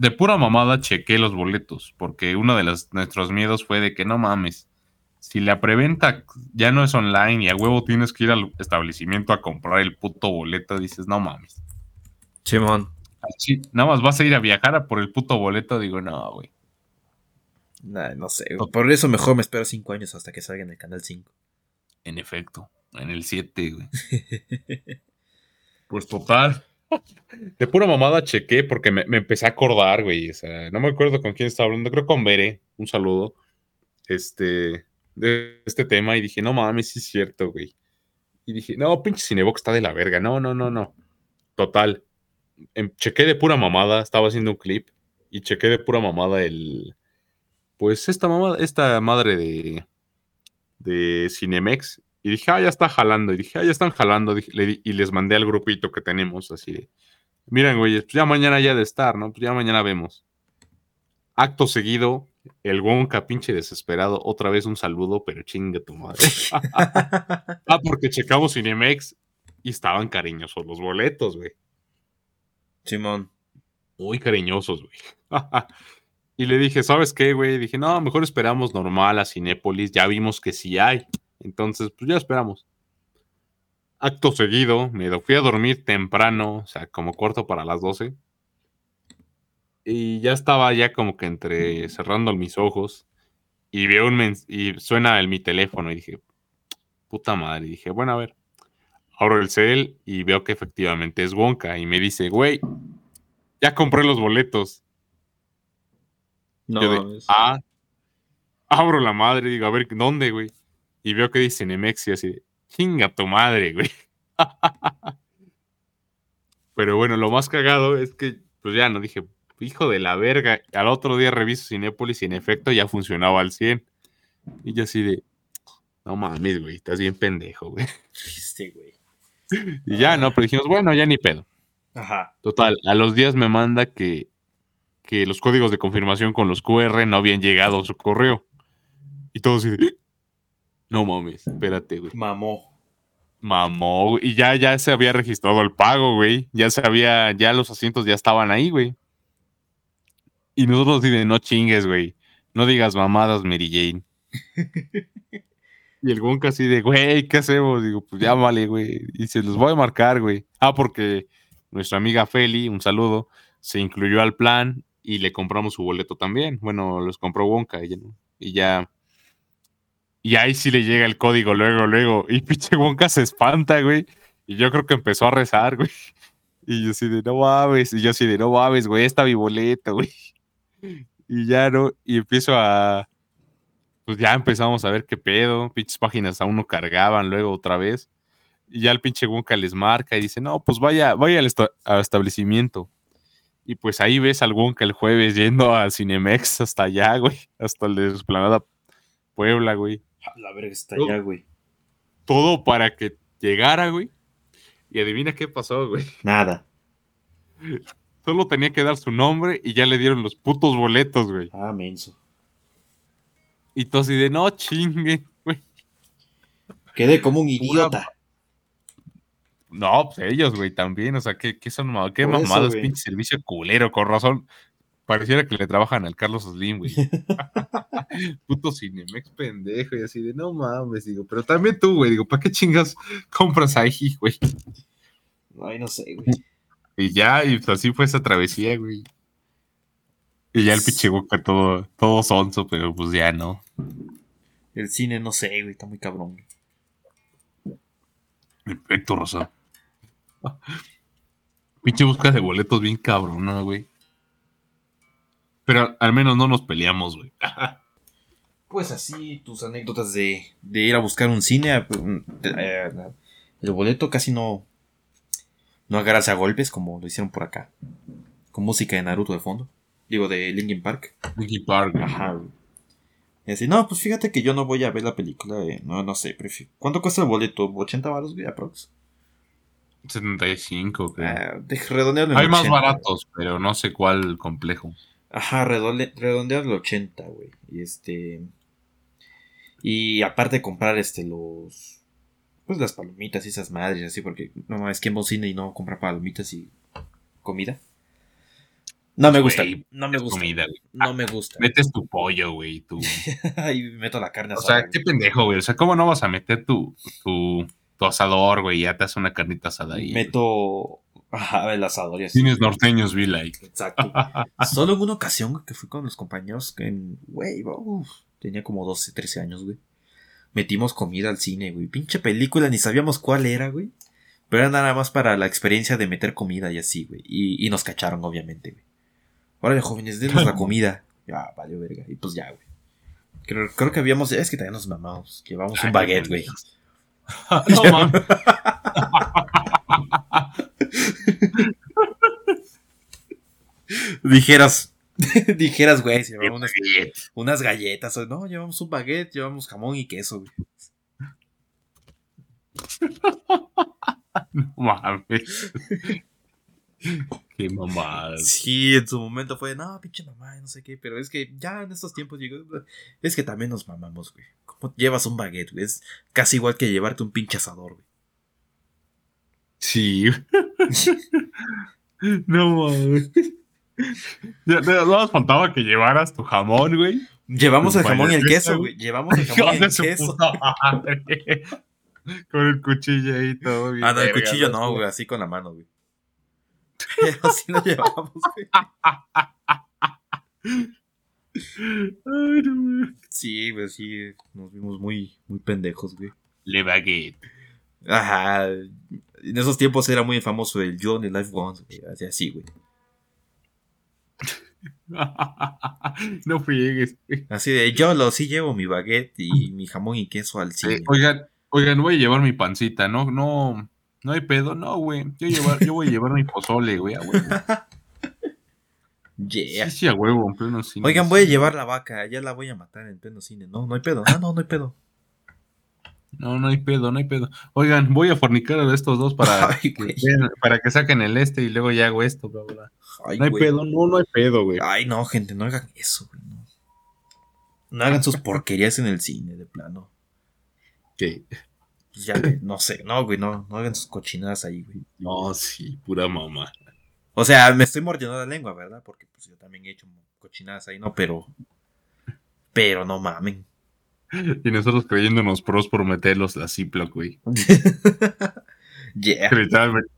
De pura mamada chequé los boletos, porque uno de los, nuestros miedos fue de que no mames. Si la preventa ya no es online y a huevo tienes que ir al establecimiento a comprar el puto boleto, dices, no mames. Simón. Nada más vas a ir a viajar a por el puto boleto, digo, no, güey. Nah, no sé. güey. Por eso mejor me espero cinco años hasta que salga en el canal 5. En efecto, en el 7, güey. [laughs] Pues total. De pura mamada chequé porque me, me empecé a acordar, güey. O sea, no me acuerdo con quién estaba hablando. Creo con Bere. Un saludo. Este. De este tema. Y dije, no mames, sí es cierto, güey. Y dije, no, pinche Cinebox está de la verga. No, no, no, no. Total. Em, chequé de pura mamada. Estaba haciendo un clip. Y chequé de pura mamada el. Pues esta mamada, esta madre de. De Cinemex. Y dije, ah, ya está jalando. Y dije, ah, ya están jalando. Dije- le di- y les mandé al grupito que tenemos así de. Miren, güey, pues ya mañana ya de estar, ¿no? Pues ya mañana vemos. Acto seguido, el Gonka, pinche desesperado, otra vez un saludo, pero chinga tu madre. [laughs] ah, porque checamos Cinemex y estaban cariñosos los boletos, güey. Simón. Muy cariñosos, güey. [laughs] y le dije, ¿sabes qué, güey? Dije, no, mejor esperamos normal a Cinépolis. Ya vimos que sí hay. Entonces, pues ya esperamos. Acto seguido, me fui a dormir temprano, o sea, como cuarto para las 12. Y ya estaba ya como que entre cerrando mis ojos y veo un mens- y suena el, mi teléfono y dije, puta madre, y dije, bueno, a ver. Abro el cel y veo que efectivamente es Wonka y me dice, güey, ya compré los boletos. No, Yo de, mames. ah, abro la madre y digo, a ver, ¿dónde, güey? Y veo que dice Nemex y así, de, chinga tu madre, güey. [laughs] Pero bueno, lo más cagado es que, pues ya no dije, hijo de la verga. Al otro día reviso Cinépolis y en efecto ya funcionaba al 100. Y yo así de, no mames, güey, estás bien pendejo, güey. Güey. [laughs] Y ya, no, pero dijimos, bueno, ya ni pedo. Ajá. Total, a los días me manda que, que los códigos de confirmación con los QR no habían llegado a su correo. Y todo así de, no mames, espérate, güey. Mamó. Mamó, güey. Y ya, ya se había registrado el pago, güey. Ya se había, ya los asientos ya estaban ahí, güey. Y nosotros de, no chingues, güey. No digas mamadas, Mary Jane. [laughs] y el Gonka así de, güey, ¿qué hacemos? Digo, pues ya vale, güey. Y se los voy a marcar, güey. Ah, porque nuestra amiga Feli, un saludo, se incluyó al plan y le compramos su boleto también. Bueno, los compró Wonka ¿no? Y ya. Y ahí sí le llega el código luego, luego. Y [laughs] pinche Wonka se espanta, güey. Y yo creo que empezó a rezar, güey. Y yo así de, no mames. Y yo así de, no mames, güey, está mi güey. Y ya no. Y empiezo a. Pues ya empezamos a ver qué pedo. Pinches páginas aún no cargaban luego otra vez. Y ya el pinche Wonka les marca y dice, no, pues vaya, vaya al establecimiento. Y pues ahí ves al Wonka el jueves yendo a Cinemex hasta allá, güey. Hasta el de Esplanada Puebla, güey. La verga está allá, güey. Todo para que llegara, güey. Y adivina qué pasó, güey. [laughs] Nada. Solo tenía que dar su nombre y ya le dieron los putos boletos, güey. Ah, menso. Y tú así de, no chingue, güey. Quedé como un idiota. No, pues ellos, güey, también. O sea, ¿qué, qué son qué mamadas, pinche servicio culero, con razón. Pareciera que le trabajan al Carlos Slim, güey. [laughs] [laughs] Puto Cinemex pendejo, y así de no mames, digo, pero también tú, güey, digo, ¿para qué chingas compras ahí, güey? Ay, no sé, güey. Y ya, y pues así fue esa travesía, güey. Y ya el pinche Boca todo, todo sonso, pero pues ya no. El cine, no sé, güey. Está muy cabrón. Perfecto, Rosa. [laughs] Pinche busca de boletos bien cabrón, ¿no, güey? Pero al menos no nos peleamos, güey. [laughs] Pues así, tus anécdotas de, de ir a buscar un cine. a- eh, el boleto casi no. No agarrarse a golpes como lo hicieron por acá. Con música de Naruto de fondo. Digo, de Linkin Park. Linkin Park. Ajá, güey. Y así, no, pues fíjate que yo no voy a ver la película. eh, no, no sé, prefiero. ¿Cuánto cuesta el boleto? ¿80 baros, güey, aprox? 75, creo. Ah, de redondearlo en Hay más 80. baratos, pero no sé cuál complejo. Ajá, redonde, redondearlo 80, güey. Y este. Y aparte de comprar este los. Pues las palomitas y esas madres, así, porque no mames, que cine y no comprar palomitas y comida. No me gusta, Güey, no me Es gusta. comida. No me gusta. Metes tu pollo, güey, tu... [laughs] y meto la carne O asada, sea, qué pendejo, güey. O sea, ¿cómo no vas a meter tu, tu tu asador, güey, ya te haces una carnita asada ahí. Meto ajá, el asador y así. Tienes norteños, Bill, ahí. Exacto. [laughs] Solo en una ocasión que fui con los compañeros que en, güey, tenía como 12, 13 años, güey. Metimos comida al cine, güey. Pinche película, ni sabíamos cuál era, güey. Pero era nada más para la experiencia de meter comida y así, güey. Y, y nos cacharon, obviamente, güey. Órale, jóvenes, denos la [laughs] comida. Ya, vale, verga. Y pues ya, güey. Creo, creo que habíamos, es que también nos mamamos. Llevamos un baguette, güey. [laughs] no mames. Dijeras, [laughs] dijeras, güey, si llevamos unas, unas galletas. o- No, llevamos un baguette, llevamos jamón y queso, güey. [laughs] No mames. [laughs] Qué mamada. Sí, en su momento fue, no, pinche mamá, no sé qué, pero es que ya en estos tiempos llegó, es que también nos mamamos, güey. ¿Cómo llevas un baguette, güey? Es casi igual que llevarte un pinche asador, güey. Sí. [laughs] no mames. Ya, no nos faltaba que llevaras tu jamón, güey. Llevamos el jamón y el queso, güey. Llevamos el jamón y el queso. Con el cuchillo ahí todo bien. Ah, no, el cuchillo no, güey, así con la mano, güey. Pero sí lo llevamos, güey. Ay, no. Sí, güey, sí, nos vimos muy, muy pendejos, güey. Le baguette. Ajá. En esos tiempos era muy famoso el John de Life güey. Así, así, güey. [laughs] no friegues. Así de, yo lo sí llevo mi baguette y mi jamón y queso al cine. Eh, oigan, oigan, voy a llevar mi pancita, ¿no? No, no hay pedo, no, güey. Yo, llevar- yo voy a llevar mi pozole, güey, a huevo. [laughs] Yeah. Sí, sí, a huevo, en pleno cine. Oigan, voy a llevar la vaca, ya la voy a matar en pleno cine. No, no hay pedo. Ah, no, no hay pedo. No, no hay pedo, no hay pedo. Oigan, voy a fornicar a estos dos para, [laughs] Ay, que, para que saquen el este y luego ya hago esto, bla, bla. Ay, No hay güey. pedo, no, no hay pedo, güey. Ay, no, gente, no hagan eso, güey. No. No hagan sus porquerías en el cine, de plano. ¿Qué? Pues ya, güey, no sé, no, güey, no, no hagan sus cochinadas ahí, güey. No, sí, pura mamá. O sea, me estoy mordiendo la lengua, ¿verdad? Porque pues yo también he hecho cochinadas ahí, no, pero. Pero no mamen. Y nosotros creyéndonos pros por meterlos la Ziploc, güey. [laughs] yeah. Literalmente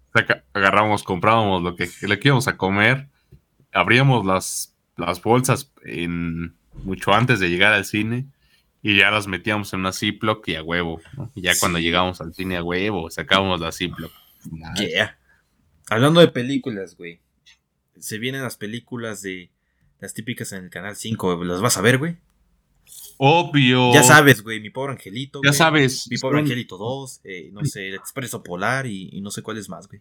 agarramos, comprábamos lo que, que íbamos a comer, abríamos las, las bolsas en, mucho antes de llegar al cine y ya las metíamos en una Ziploc y a huevo. ¿no? Y ya cuando llegamos al cine a huevo, sacábamos la Ziploc. Yeah. Hablando de películas, güey. Se vienen las películas de las típicas en el canal 5, güey. ¿Las vas a ver, güey? Obvio. Ya sabes, güey, mi pobre angelito. Ya güey. sabes. Mi pobre angelito 2, eh, no sé, el expreso polar y, y no sé cuál es más, güey.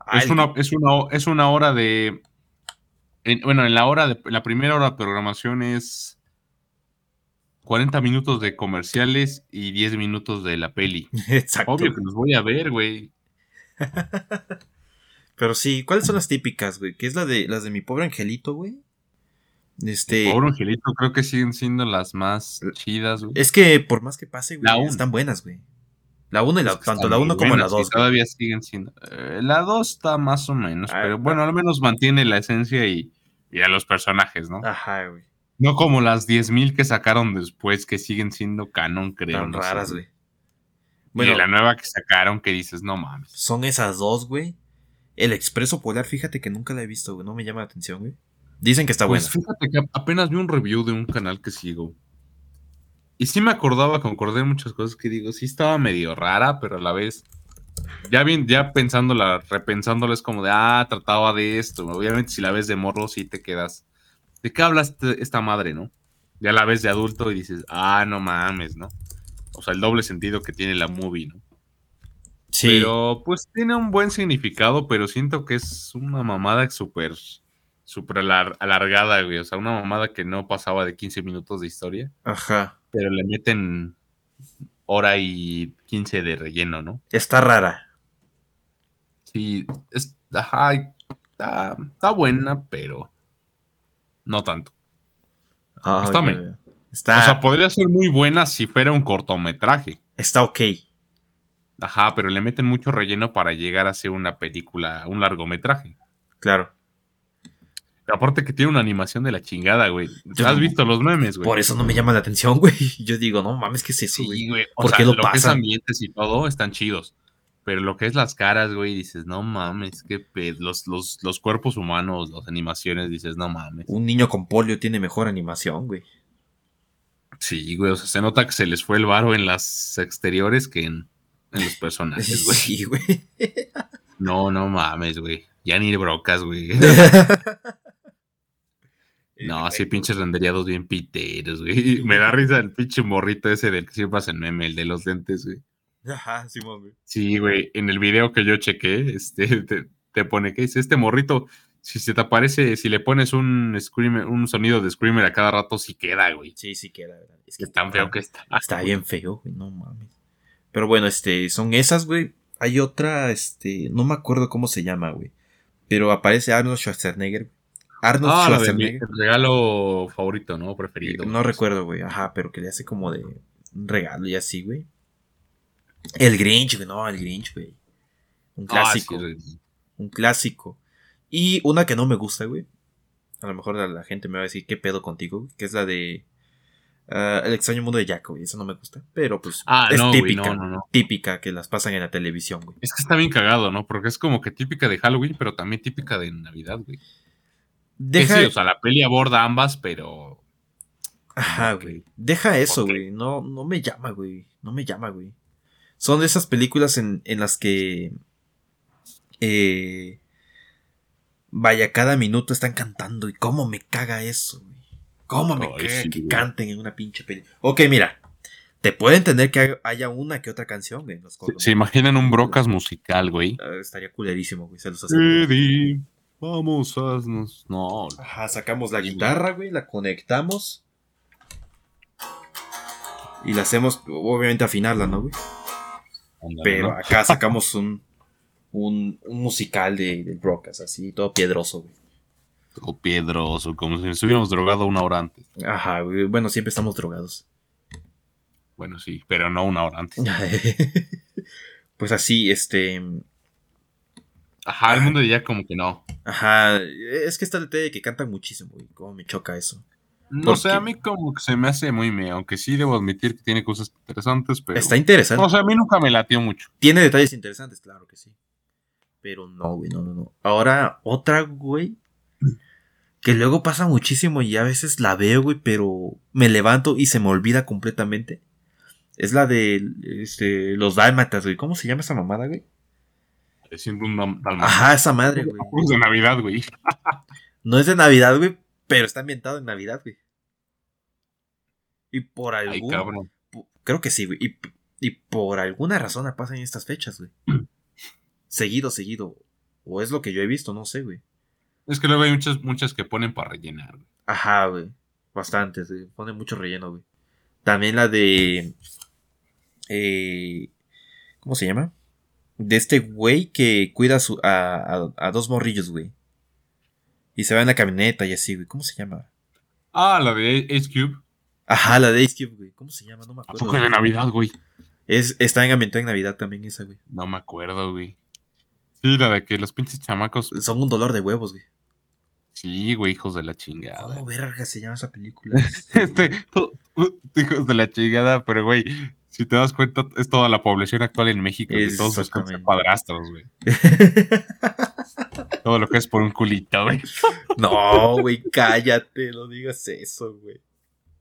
Ah, Es el- una, es, una, es una hora de. en- bueno, en la hora de. La primera hora de programación es 40 minutos de comerciales y 10 minutos de la peli. [laughs] Exacto. Obvio que los voy a ver, güey. [laughs] Pero sí, ¿cuáles son las típicas, güey? ¿Qué es la de las de mi pobre angelito, güey? Este. Pobre Angelito, creo que siguen siendo las más chidas, güey. Es que por más que pase, güey, están buenas, güey. La 1 y la, que tanto la muy 1 como la buenas y 2. Todavía siguen siendo. eh, la 2 está más o menos, Ah, pero bueno, al menos mantiene la esencia y, y a los personajes, ¿no? Ajá, güey. No como las 10.000 que sacaron después, que siguen siendo canon, creo. Tan no raras, güey. Bueno, Bueno, y la nueva que sacaron que dices, no mames. son esas dos, güey. El expreso polar, fíjate que nunca la he visto, güey. No me llama la atención, güey. Dicen que está Pues buena. fíjate que apenas vi un review de un canal que sigo. Y sí me acordaba, concordé en muchas cosas que digo, sí estaba medio rara, pero a la vez, ya bien, ya pensándola, repensándola, es como de, ah, trataba de esto. Obviamente, si la ves de morro, sí te quedas. ¿De qué habla este- esta madre, no? Ya la ves de adulto y dices, ah, no mames, ¿no? O sea, el doble sentido que tiene la movie, ¿no? Sí. Pero pues tiene un buen significado, pero siento que es una mamada súper, súper alar- alargada, güey. O sea, una mamada que no pasaba de 15 minutos de historia, Ajá. pero le meten hora y 15 de relleno, ¿no? Está rara. Sí, es, ajá, está, está buena, pero no tanto. Ah, Está güey. bien. Está, O sea, podría ser muy buena si fuera un cortometraje. está ok. Ajá, pero le meten mucho relleno para llegar a ser una película, un largometraje. Claro. Aparte que tiene una animación de la chingada, güey. Yo ¿Has visto los memes, güey? Por eso no me llama la atención, [laughs] güey. Yo digo, no mames, ¿qué es eso, güey? Sí, güey. O ¿Por sea, qué lo lo que es ambientes y todo están chidos. Pero lo que es las caras, güey, dices, no mames, qué pedo. Los, los, los cuerpos humanos, las animaciones, dices, no mames. Un niño con polio tiene mejor animación, güey. Sí, güey, o sea, se nota que se les fue el varo en las exteriores que en, en los personajes, güey. [laughs] Sí, güey. No, no mames, güey. Ya ni brocas, güey. [laughs] No, sí, pinches renderiados bien piteros, güey. [laughs] Me da risa el pinche morrito ese del que siempre hacen meme, el de los lentes, güey. Ajá, Simón, güey. Sí, güey, en el video que yo chequé, este, [laughs] te, te pone que dice, este morrito, si se te aparece, si le pones un screamer, un sonido de screamer a cada rato, sí queda, güey. Sí, sí queda, ¿verdad? Es que Es tan feo que está. [laughs] Está bien feo, güey, no mames. Pero bueno, este, son esas, güey. Hay otra, este, no me acuerdo cómo se llama, güey. Pero aparece Arnold Schwarzenegger. Arnold Ah, Schwarzenegger. regalo favorito, ¿no? Preferido. No recuerdo, güey. Ajá, pero que le hace como de un regalo y así, güey. El Grinch, güey. No, el Grinch, güey. Un Ah, clásico. sí, un clásico. Y una que no me gusta, güey. A lo mejor la, la gente me va a decir, ¿qué pedo contigo? güey? Que es la de ah, El extraño mundo de Jack, güey. Esa no me gusta. Pero pues Ah, es no, güey, típica. no, no, no. Típica que las pasan en la televisión, güey. Es que está bien cagado, ¿no? Porque es como que típica de Halloween, pero también típica de Navidad, güey. Deja, sí, o sea, la peli aborda ambas, pero. Ajá, güey. Deja eso, güey. No, no me llama, güey. No me llama, güey. Son de esas películas en, en las que. eh, vaya, cada minuto están cantando. Y cómo me caga eso, güey. Cómo me caga sí, que güey. canten en una pinche película. Ok, mira. Te puedo entender que hay- haya una que otra canción, güey. los Se, se imaginan un brocas musical, güey. Ah, estaría culerísimo, güey. Se los aseguro. Eddie, vamos a. nos- No, Ajá, sacamos la guitarra, güey, la conectamos. Y la hacemos, obviamente, afinarla, ¿no, güey? Pero ¿no? acá [laughs] sacamos un, un, un musical de, de Brocas, así, todo piedroso, güey. O piedroso, como si nos hubiéramos drogado una hora antes. Ajá, güey. Bueno, siempre estamos drogados. Bueno, sí, pero no una hora antes. [laughs] pues así, este. Ajá, el mundo de Jack como que no. Ajá, es que está el detalle de que cantan muchísimo, güey. Cómo me choca eso. No ¿Por sé, a mí como que se me hace muy me, aunque sí debo admitir que tiene cosas interesantes, pero... Está interesante. O sea, a mí nunca me latió mucho. Tiene detalles interesantes, claro que sí. Pero no, güey, no, no, no. Ahora, otra, güey. Que luego pasa muchísimo y a veces la veo, güey, pero me levanto y se me olvida completamente. Es la de este, los dálmatas, güey. ¿Cómo se llama esa mamada, güey? Siendo un dalmata. Ajá, esa madre, güey. Cruz de Navidad, güey. No es de Navidad, güey, pero está ambientado en Navidad, güey. Y por algún... Creo que sí, güey. Y, y por alguna razón pasan estas fechas, güey. [clears throat] seguido, seguido. O es lo que yo he visto, no sé, güey. Es que luego hay muchas, muchas que ponen para rellenar, güey. Ajá, güey. Bastantes, güey. Pone mucho relleno, güey. También la de. Eh, ¿Cómo se llama? De este güey que cuida a, su- a, a- a dos morrillos, güey. Y se va en la camioneta y así, güey. ¿Cómo se llama? Ah, la de Ace Cube. Ajá, la de Ice Cube, güey. ¿Cómo se llama? No me ¿A acuerdo. poco de. Navidad, güey? Es, está en ambientada en Navidad también esa, güey. No me acuerdo, güey. Sí, la de que los pinches chamacos. Son un dolor de huevos, güey. Sí, güey, hijos de la chingada. ¿Cómo verga se llama esa película? [laughs] Este, hijos de la chingada, pero güey, si te das cuenta, es toda la población actual en México, que todos Exactamente. padrastros, güey. [laughs] Todo lo que es por un culito, güey. no, güey, cállate, no digas eso, güey.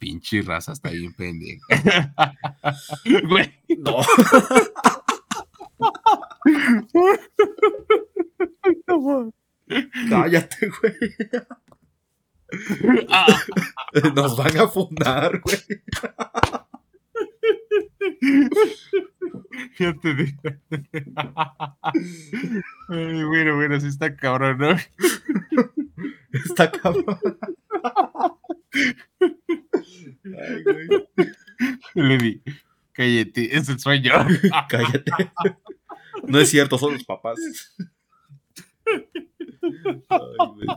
Pinche raza está bien pendeja. [laughs] Güey. No. [laughs] Cállate, güey. Ah, Nos van a fundar, güey. ya te digo. Ay, bueno, bueno, sí está cabrón, ¿no? Está cabrón. Ay, güey. Le di, cállate, es el sueño. [laughs] Cállate. No es cierto, son los papás. Ay,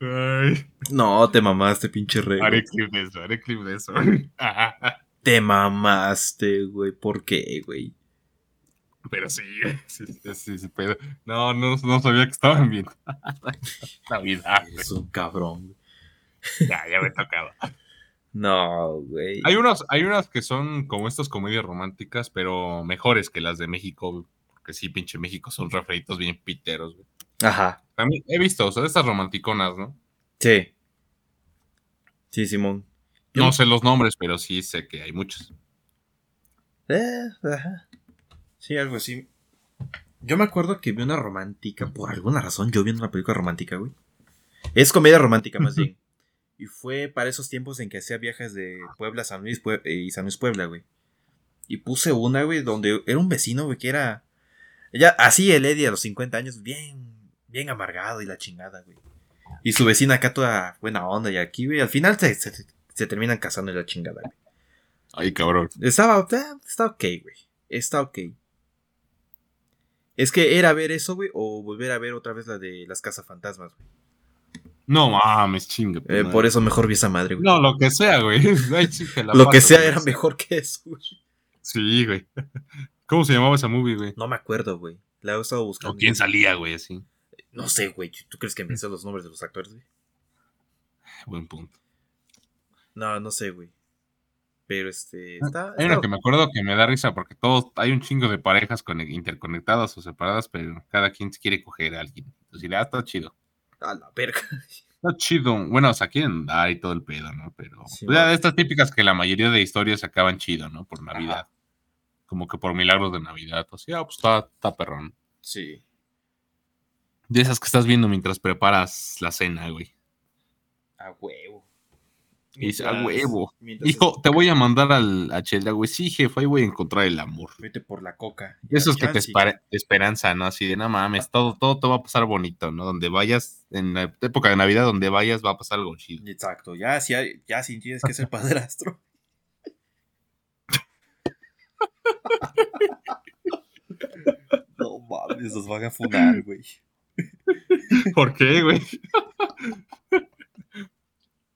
güey. No, te mamaste, pinche rey. haré clip de eso, haré clip de eso. Te mamaste, güey. ¿Por qué, güey? Pero sí, sí, sí, sí, pero no, no, no sabía que estaban bien. [laughs] Navidad. Es un cabrón. Ya, ya me tocaba. No, güey. Hay unas, hay unas que son como estas comedias románticas, pero mejores que las de México, güey, porque sí, pinche México son refritos bien piteros, güey. Ajá. También he visto, o sea, de estas romanticonas, ¿no? Sí. Sí, Simón. Yo- No sé los nombres, pero sí sé que hay muchos. Eh, ajá. Sí, algo así. Yo me acuerdo que vi una romántica, por alguna razón, yo viendo una película romántica, güey. Es comedia romántica, más bien. Y fue para esos tiempos en que hacía viajes de Puebla a San Luis Pue- y San Luis Puebla, güey. Y puse una, güey, donde era un vecino, güey, que era. Ya, así el Eddie a los 50 años, bien, bien amargado y la chingada, güey. Y su vecina acá toda buena onda y aquí, güey. Al final se, se- se terminan casando y la chingada, güey. Ay, cabrón. Estaba, eh, está ok, güey. Está ok. Es que era ver eso, güey, o volver a ver otra vez la de las casas fantasmas, güey. No mames, chinga. Eh, por eso mejor vi esa madre, güey. No, lo que sea, güey. [laughs] Ay, la Lo que sea güey. era mejor que eso, güey. Sí, güey. [laughs] ¿Cómo se llamaba esa movie, güey? No me acuerdo, güey. La he estado buscando. ¿O quién salía, güey? Así. No sé, güey. ¿Tú crees que me sé los nombres de los actores, güey? Buen punto. No, no sé, güey. Pero este. Está, Hay está- que me acuerdo que me da risa porque todos, hay un chingo de parejas conec- interconectadas o separadas, pero cada quien quiere coger a alguien. Entonces, ah, está chido. A la verga. [laughs] Está chido. Bueno, o sea, quieren dar y todo el pedo, ¿no? Pero Sí, pues, ya va. de estas típicas que la mayoría de historias acaban chido, ¿no? Por Navidad. Como que por milagros de Navidad. O sea, pues está, está perrón. Sí. De esas que estás viendo mientras preparas la cena, güey. A huevo. Y dice, a huevo. Hijo, te voy a mandar al, a güey. Sí, jefe, ahí voy a encontrar el amor. Vete por la coca. Esos que te espera- esperanza, ¿no? Así de, no mames, todo, todo te va a pasar bonito, ¿no? Donde vayas, en la época de Navidad, donde vayas, va a pasar algo chido. Exacto, ya si, hay- ya si tienes que ser padrastro. [laughs] no mames, nos van a funar, güey. ¿Por qué, güey?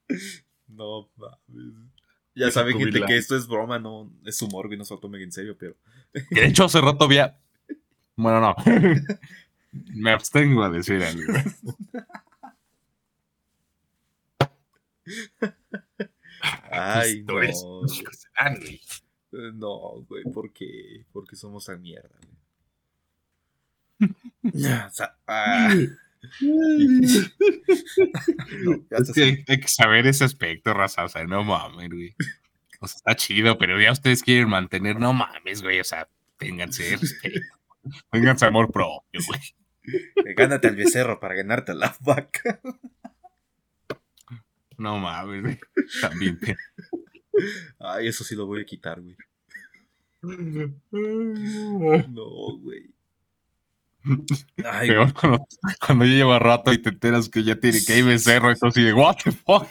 [laughs] No mames. Ya saben, gente, que esto es broma, no es humor, güey, no se lo tomen en serio, pero. De hecho, hace rato había. Bueno, no. Me abstengo a decir algo. Ay, no. la güey. No, güey, ¿por qué? Porque somos tan mierda, güey. Ya, [laughs] o sea, ah. [laughs] No, Es hay que saber ese aspecto, raza. O sea, no mames, güey. O sea, está chido, pero ya ustedes quieren mantener, no mames, güey. O sea, ténganse respeto. [laughs] Ténganse amor propio, güey. Gánate al becerro para ganarte a la vaca. No mames, güey. También. te- Ay, eso sí lo voy a quitar, güey. [laughs] No, güey. Ay. Peor cuando, cuando ya lleva rato y te enteras que ya tiene que ir becerro, eso así de, what the fuck.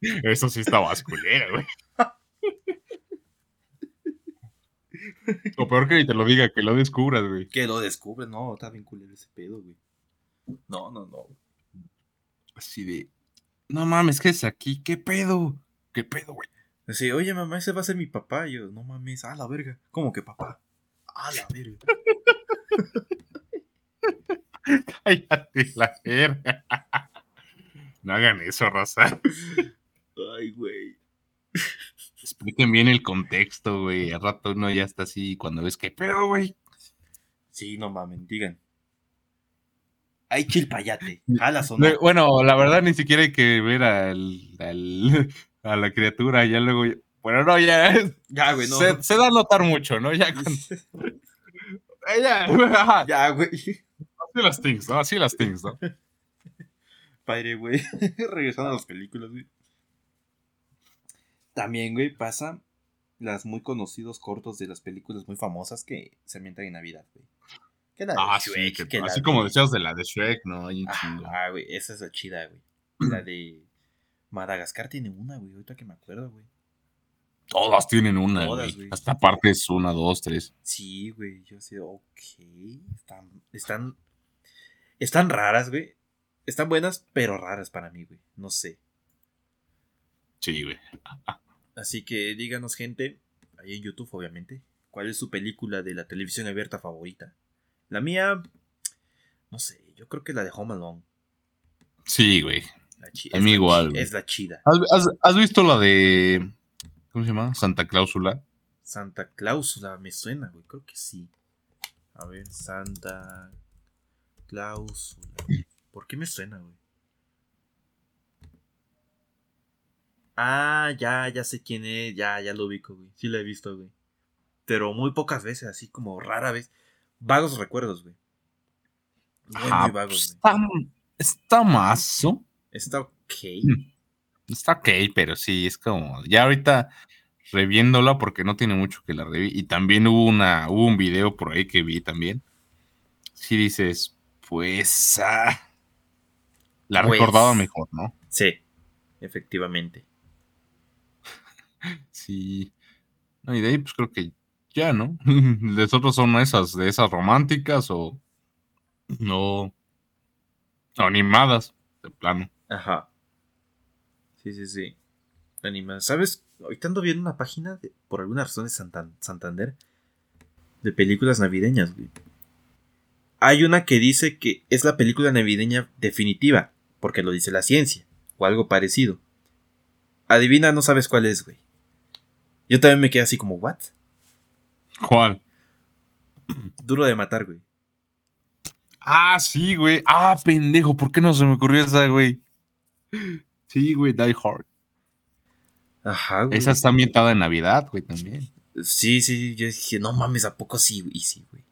Eso sí está basculera, güey. O peor que ni te lo diga, que lo descubras, güey. que lo descubre, no, está bien culero ese pedo, güey. No, no, no. Así de, no mames, ¿qué es aquí? ¿Qué pedo? ¿Qué pedo, güey? Así, oye, mamá, ese va a ser mi papá. Y yo, no mames, a la verga. ¿Cómo que papá? A la verga. [laughs] Cállate la verga. [laughs] No hagan eso, raza. Ay, güey. Expliquen bien el contexto, güey. Al rato uno ya está así cuando ves que pedo, güey. Sí, no mames, digan. Ay, chilpayate. No. No, Bueno, la verdad ni siquiera hay que ver al, al- [laughs] a la criatura, ya luego... Bueno, no, ya... Ya, güey, no. Se, se da a notar mucho, ¿no? Ya con... [laughs] Ya, ya, güey. Así las things, ¿no? Así las things, ¿no? Padre, güey. [laughs] Regresando a las películas, güey. También, güey, pasa las muy conocidos cortos de las películas muy famosas que se ambientan en Navidad, güey. Que la Ah, sí, Shrek, que- que así de- como decías de la de Shrek, ¿no? Hay. Ah, güey, esa es la chida, güey. La de Madagascar tiene una, güey, ahorita que me acuerdo, güey. Todas tienen una, Todas, güey. Hasta partes una, dos, tres. Sí, güey, yo así, ok. Están, están, están raras, güey. Están buenas, pero raras para mí, güey. No sé. Sí, güey. Así que díganos, gente, ahí en YouTube, obviamente, ¿Cuál es su película de la televisión abierta favorita? La mía, no sé, yo creo que la de Home Alone. Sí, güey. La A mí igual, güey. Es la chida. ¿Has, has- has visto la de. ¿Cómo se llama? Santa Cláusula. Santa Cláusula, me suena, güey. Creo que sí. A ver, Santa Cláusula. ¿Por qué me suena, güey? Ah, ya, ya sé quién es. Ya, ya lo ubico, güey. Sí la he visto, güey. Pero muy pocas veces, así como rara vez. Vagos recuerdos, güey. Muy, Ah, muy pues vagos, güey. está, está mazo. Está ok. Está ok, pero sí, es como. Ya ahorita reviéndola porque no tiene mucho que la reví. Y también hubo, una, hubo un video por ahí que vi también. Si dices, pues. ah, la Pues. recordaba mejor, ¿no? Sí, efectivamente. [laughs] Sí. No, y de ahí, pues creo que ya, ¿no? [laughs] Las otras son esas, de esas románticas o. No. animadas, de plano. Ajá. Sí, sí, sí. Animada. ¿Sabes? Ahorita ando viendo una página, de- por alguna razón de Santan- Santander, de películas navideñas, güey. Hay una que dice que es la película navideña definitiva, porque lo dice la ciencia, o algo parecido. Adivina, no sabes cuál es, güey. Yo también me quedé así como, ¿what? ¿Cuál? Duro de matar, güey. Ah, sí, güey. Ah, pendejo, ¿por qué no se me ocurrió esa, güey? Sí, güey, Die Hard. Ajá, güey. Esa está ambientada en Navidad, güey, también. Sí, sí, yo dije, no mames, ¿a poco sí? Y sí, güey.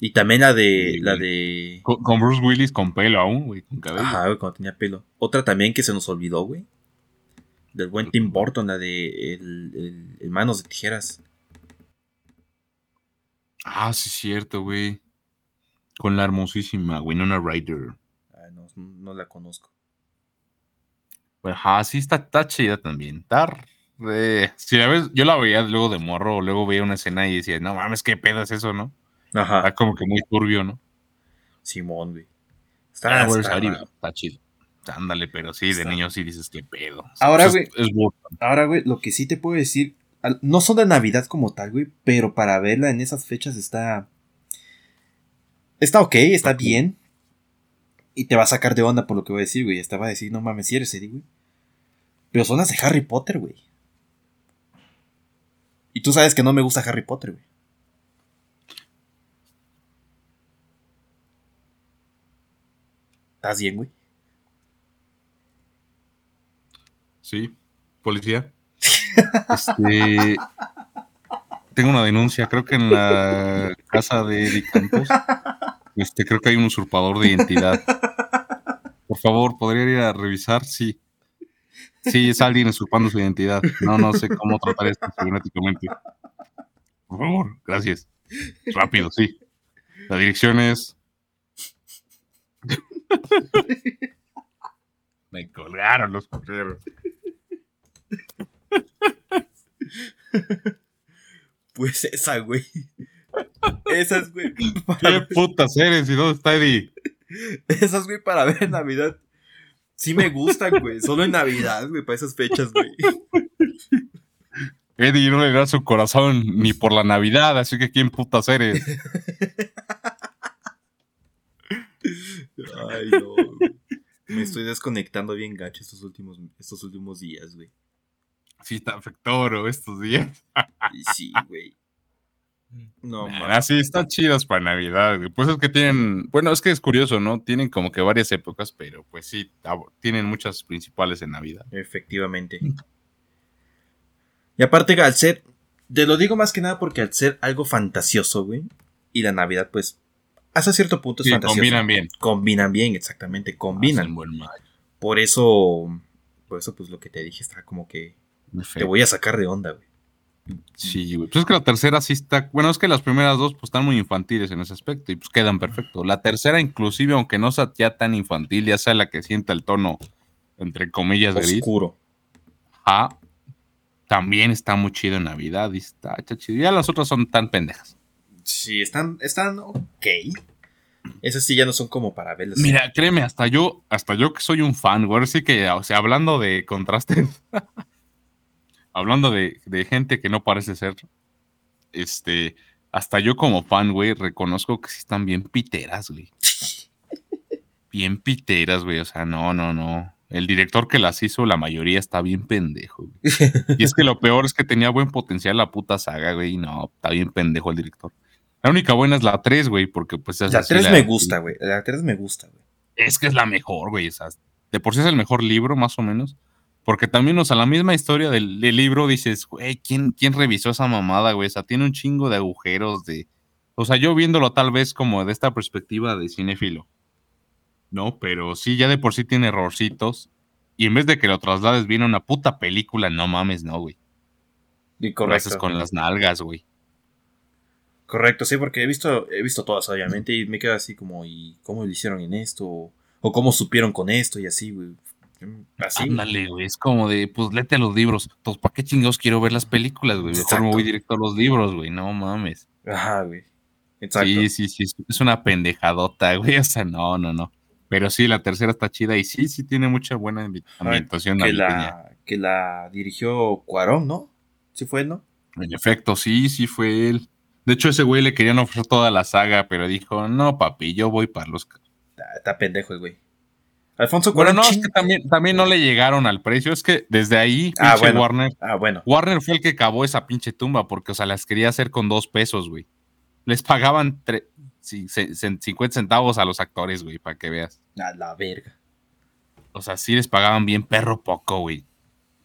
Y también la de, Sí, la de... Con, con Bruce Willis con pelo aún, güey, con cabello. Ajá, güey, cuando tenía pelo. Otra también que se nos olvidó, güey. Del buen Tim Burton, la de el, el- el Manos de Tijeras. Ah, sí, es cierto, güey. Con la hermosísima Winona Ryder. Ah, no, no la conozco. Pues, Ajá, sí, está, está chida también. Está re- Si la ves, yo la veía luego de morro, luego veía una escena y decía, no mames, qué pedo es eso, ¿no? Ajá. Está como que muy turbio, ¿no? Simón, güey. Está, Ah, está está, raro. está chido. Ándale, pero sí, de niño sí dices, qué pedo. Ahora, güey. Es. Ahora, güey, lo que sí te puedo decir, no son de Navidad como tal, güey, pero para verla en esas fechas está... Está ok, está bien. Y te va a sacar de onda por lo que voy a decir, güey. Hasta va a decir, no mames, si eres Eddie, güey. Pero son las de Harry Potter, güey. Y tú sabes que no me gusta Harry Potter, güey. ¿Estás bien, güey? Sí, policía. [laughs] Este, tengo una denuncia, creo que en la casa de Eddie Campos, este, creo que hay un usurpador de identidad. Por favor, ¿podría ir a revisar? Sí. Sí, es alguien usurpando su identidad. No, no sé cómo tratar esto cibernéticamente. Por favor, gracias. Rápido, sí. La dirección es. [laughs] Me colgaron los correos. [laughs] Pues esa, güey. Esas, güey. ¿Qué putas eres? ¿Y dónde está Eddie? [laughs] esas, güey, para ver Navidad. Sí me gustan, güey. Solo en Navidad, güey, para esas fechas, güey. [laughs] Eddie no le da su corazón ni por la Navidad, así que ¿quién putas eres? [laughs] Ay, no. güey. Me estoy desconectando bien gacho estos últimos, estos últimos días, güey. Sí, está afectoro estos días. Sí, güey. No, Nah, mames. sí, están chidas para Navidad. Pues es que tienen, bueno, es que es curioso, ¿no? Tienen como que varias épocas, pero pues sí, tienen muchas principales en Navidad. Efectivamente. Y aparte, al ser. Te lo digo más que nada porque al ser algo fantasioso, güey. Y la Navidad, pues. Hasta cierto punto es Sí, fantasioso. combinan bien. Combinan bien, exactamente. Combinan. Hacen buen. Por eso. Por eso, pues lo que te dije está como que. Te voy a sacar de onda, güey. Sí, güey. Pues es que la tercera sí está. Bueno, es que las primeras dos pues están muy infantiles en ese aspecto y pues quedan perfecto. La tercera, inclusive, aunque no sea ya tan infantil, ya sea la que sienta el tono, entre comillas, gris, Oscuro. también está muy chido en Navidad y está, está chido. Ya las otras son tan pendejas. Sí, están. Están ok. Esas sí ya no son como para verlas. Mira, créeme, hasta yo, hasta yo que soy un fan, güey, ahora sí que, o sea, hablando de contrastes, [laughs] hablando de, de gente que no parece ser, este, hasta yo como fan, güey, reconozco que sí están bien piteras, güey. [laughs] Bien piteras, güey. O sea, no, no, no. El director que las hizo, la mayoría está bien pendejo. Güey. Y es que lo peor es que tenía buen potencial la puta saga, güey. Y no, está bien pendejo el director. La única buena es la 3, güey, porque pues es La así 3 me gusta, güey. La 3 me gusta, güey. Es que es la mejor, güey. O sea, de por sí es el mejor libro, más o menos. Porque también, o sea, la misma historia del, del libro dices, güey, ¿quién, ¿quién revisó esa mamada, güey? O sea, tiene un chingo de agujeros, de. O sea, yo viéndolo tal vez como de esta perspectiva de cinéfilo. ¿No? Pero sí, ya de por sí tiene errorcitos. Y en vez de que lo traslades bien a una puta película, no mames, no, güey. Y Lo correcto. haces con las nalgas, güey. Correcto, sí, porque he visto, he visto todas, obviamente, y me quedo así como, ¿y cómo lo hicieron en esto? O, o cómo supieron con esto y así, güey. Así. Ándale, güey. Es como de, pues léete los libros. Entonces, ¿para qué chingados quiero ver las películas, güey? Mejor me voy directo a los libros, güey. No mames. Ajá, güey. Exacto. Sí, sí, sí. es- una pendejadota, [laughs] güey. O sea, no, no, no. Pero sí, la tercera está chida y sí, sí tiene mucha buena ambi- ambientación que, la, que la dirigió Cuarón, ¿no? Sí fue él, ¿no? En efecto, sí, sí fue él. De hecho, ese güey le querían ofrecer toda la saga, pero dijo, no, papi, yo voy para los... Está, está pendejo el güey. Alfonso Bueno, Cuarón. no, es que también, también no le llegaron al precio. Es que desde ahí, Ah, bueno. Warner, Ah, bueno. Warner fue el que cavó esa pinche tumba, porque, o sea, las quería hacer con dos pesos, güey. Les pagaban tre- sí, ce- ce- 50 centavos a los actores, güey, para que veas. A la verga. O sea, sí les pagaban bien perro poco, güey.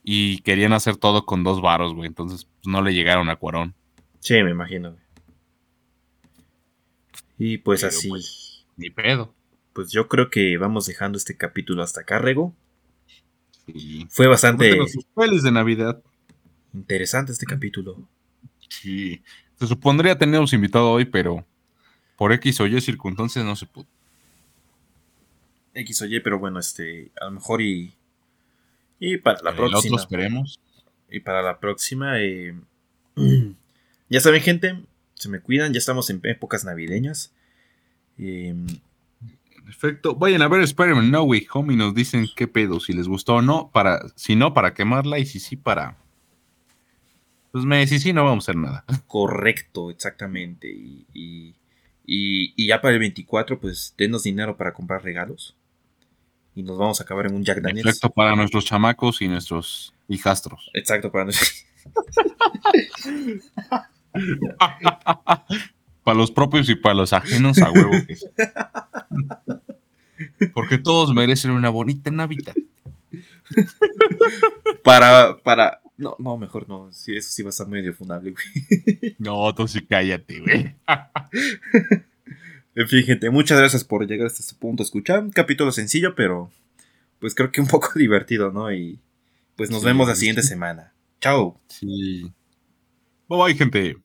Y querían hacer todo con dos varos, güey. Entonces, pues, no le llegaron a Cuarón. Sí, me imagino, güey. Y pues Pero, así. pues, Ni pedo. Pues yo creo que vamos dejando este capítulo hasta acá, Rego. Sí. Fue bastante pelis de Navidad. interesante este capítulo. Sí. Se supondría teníamos invitado hoy, pero por X o Y circunstancias no se pudo. X o Y, pero bueno, este, a lo mejor y. Y para la El otro próxima. esperemos. Y para la próxima. eh, [clears throat] ya saben, gente. Se me cuidan. Ya estamos en épocas navideñas. Eh, Perfecto. Vayan a ver Spider-Man No Way Home y nos dicen qué pedo, si les gustó o no. Para, si no, para quemarla y si sí, para. Pues me, si sí, no vamos a hacer nada. [laughs] correcto, exactamente. Y, y, y- y ya para el 24, pues denos dinero para comprar regalos. Y nos vamos a acabar en un Jack Daniels. Perfecto para nuestros chamacos y nuestros hijastros. Exacto, para nosotros. [laughs] [laughs] para los propios y para los ajenos a huevo. Porque todos merecen una bonita Navidad. Para, para. No, no, mejor no. Sí, eso sí va a estar medio funable, güey. No, tú sí cállate, güey. En fin, gente, muchas gracias por llegar hasta este punto escuchar. Un capítulo sencillo, pero pues creo que un poco [laughs] divertido, ¿no? Y pues nos Sí, vemos la sí. siguiente semana. Chao. Sí. Bye bye, gente.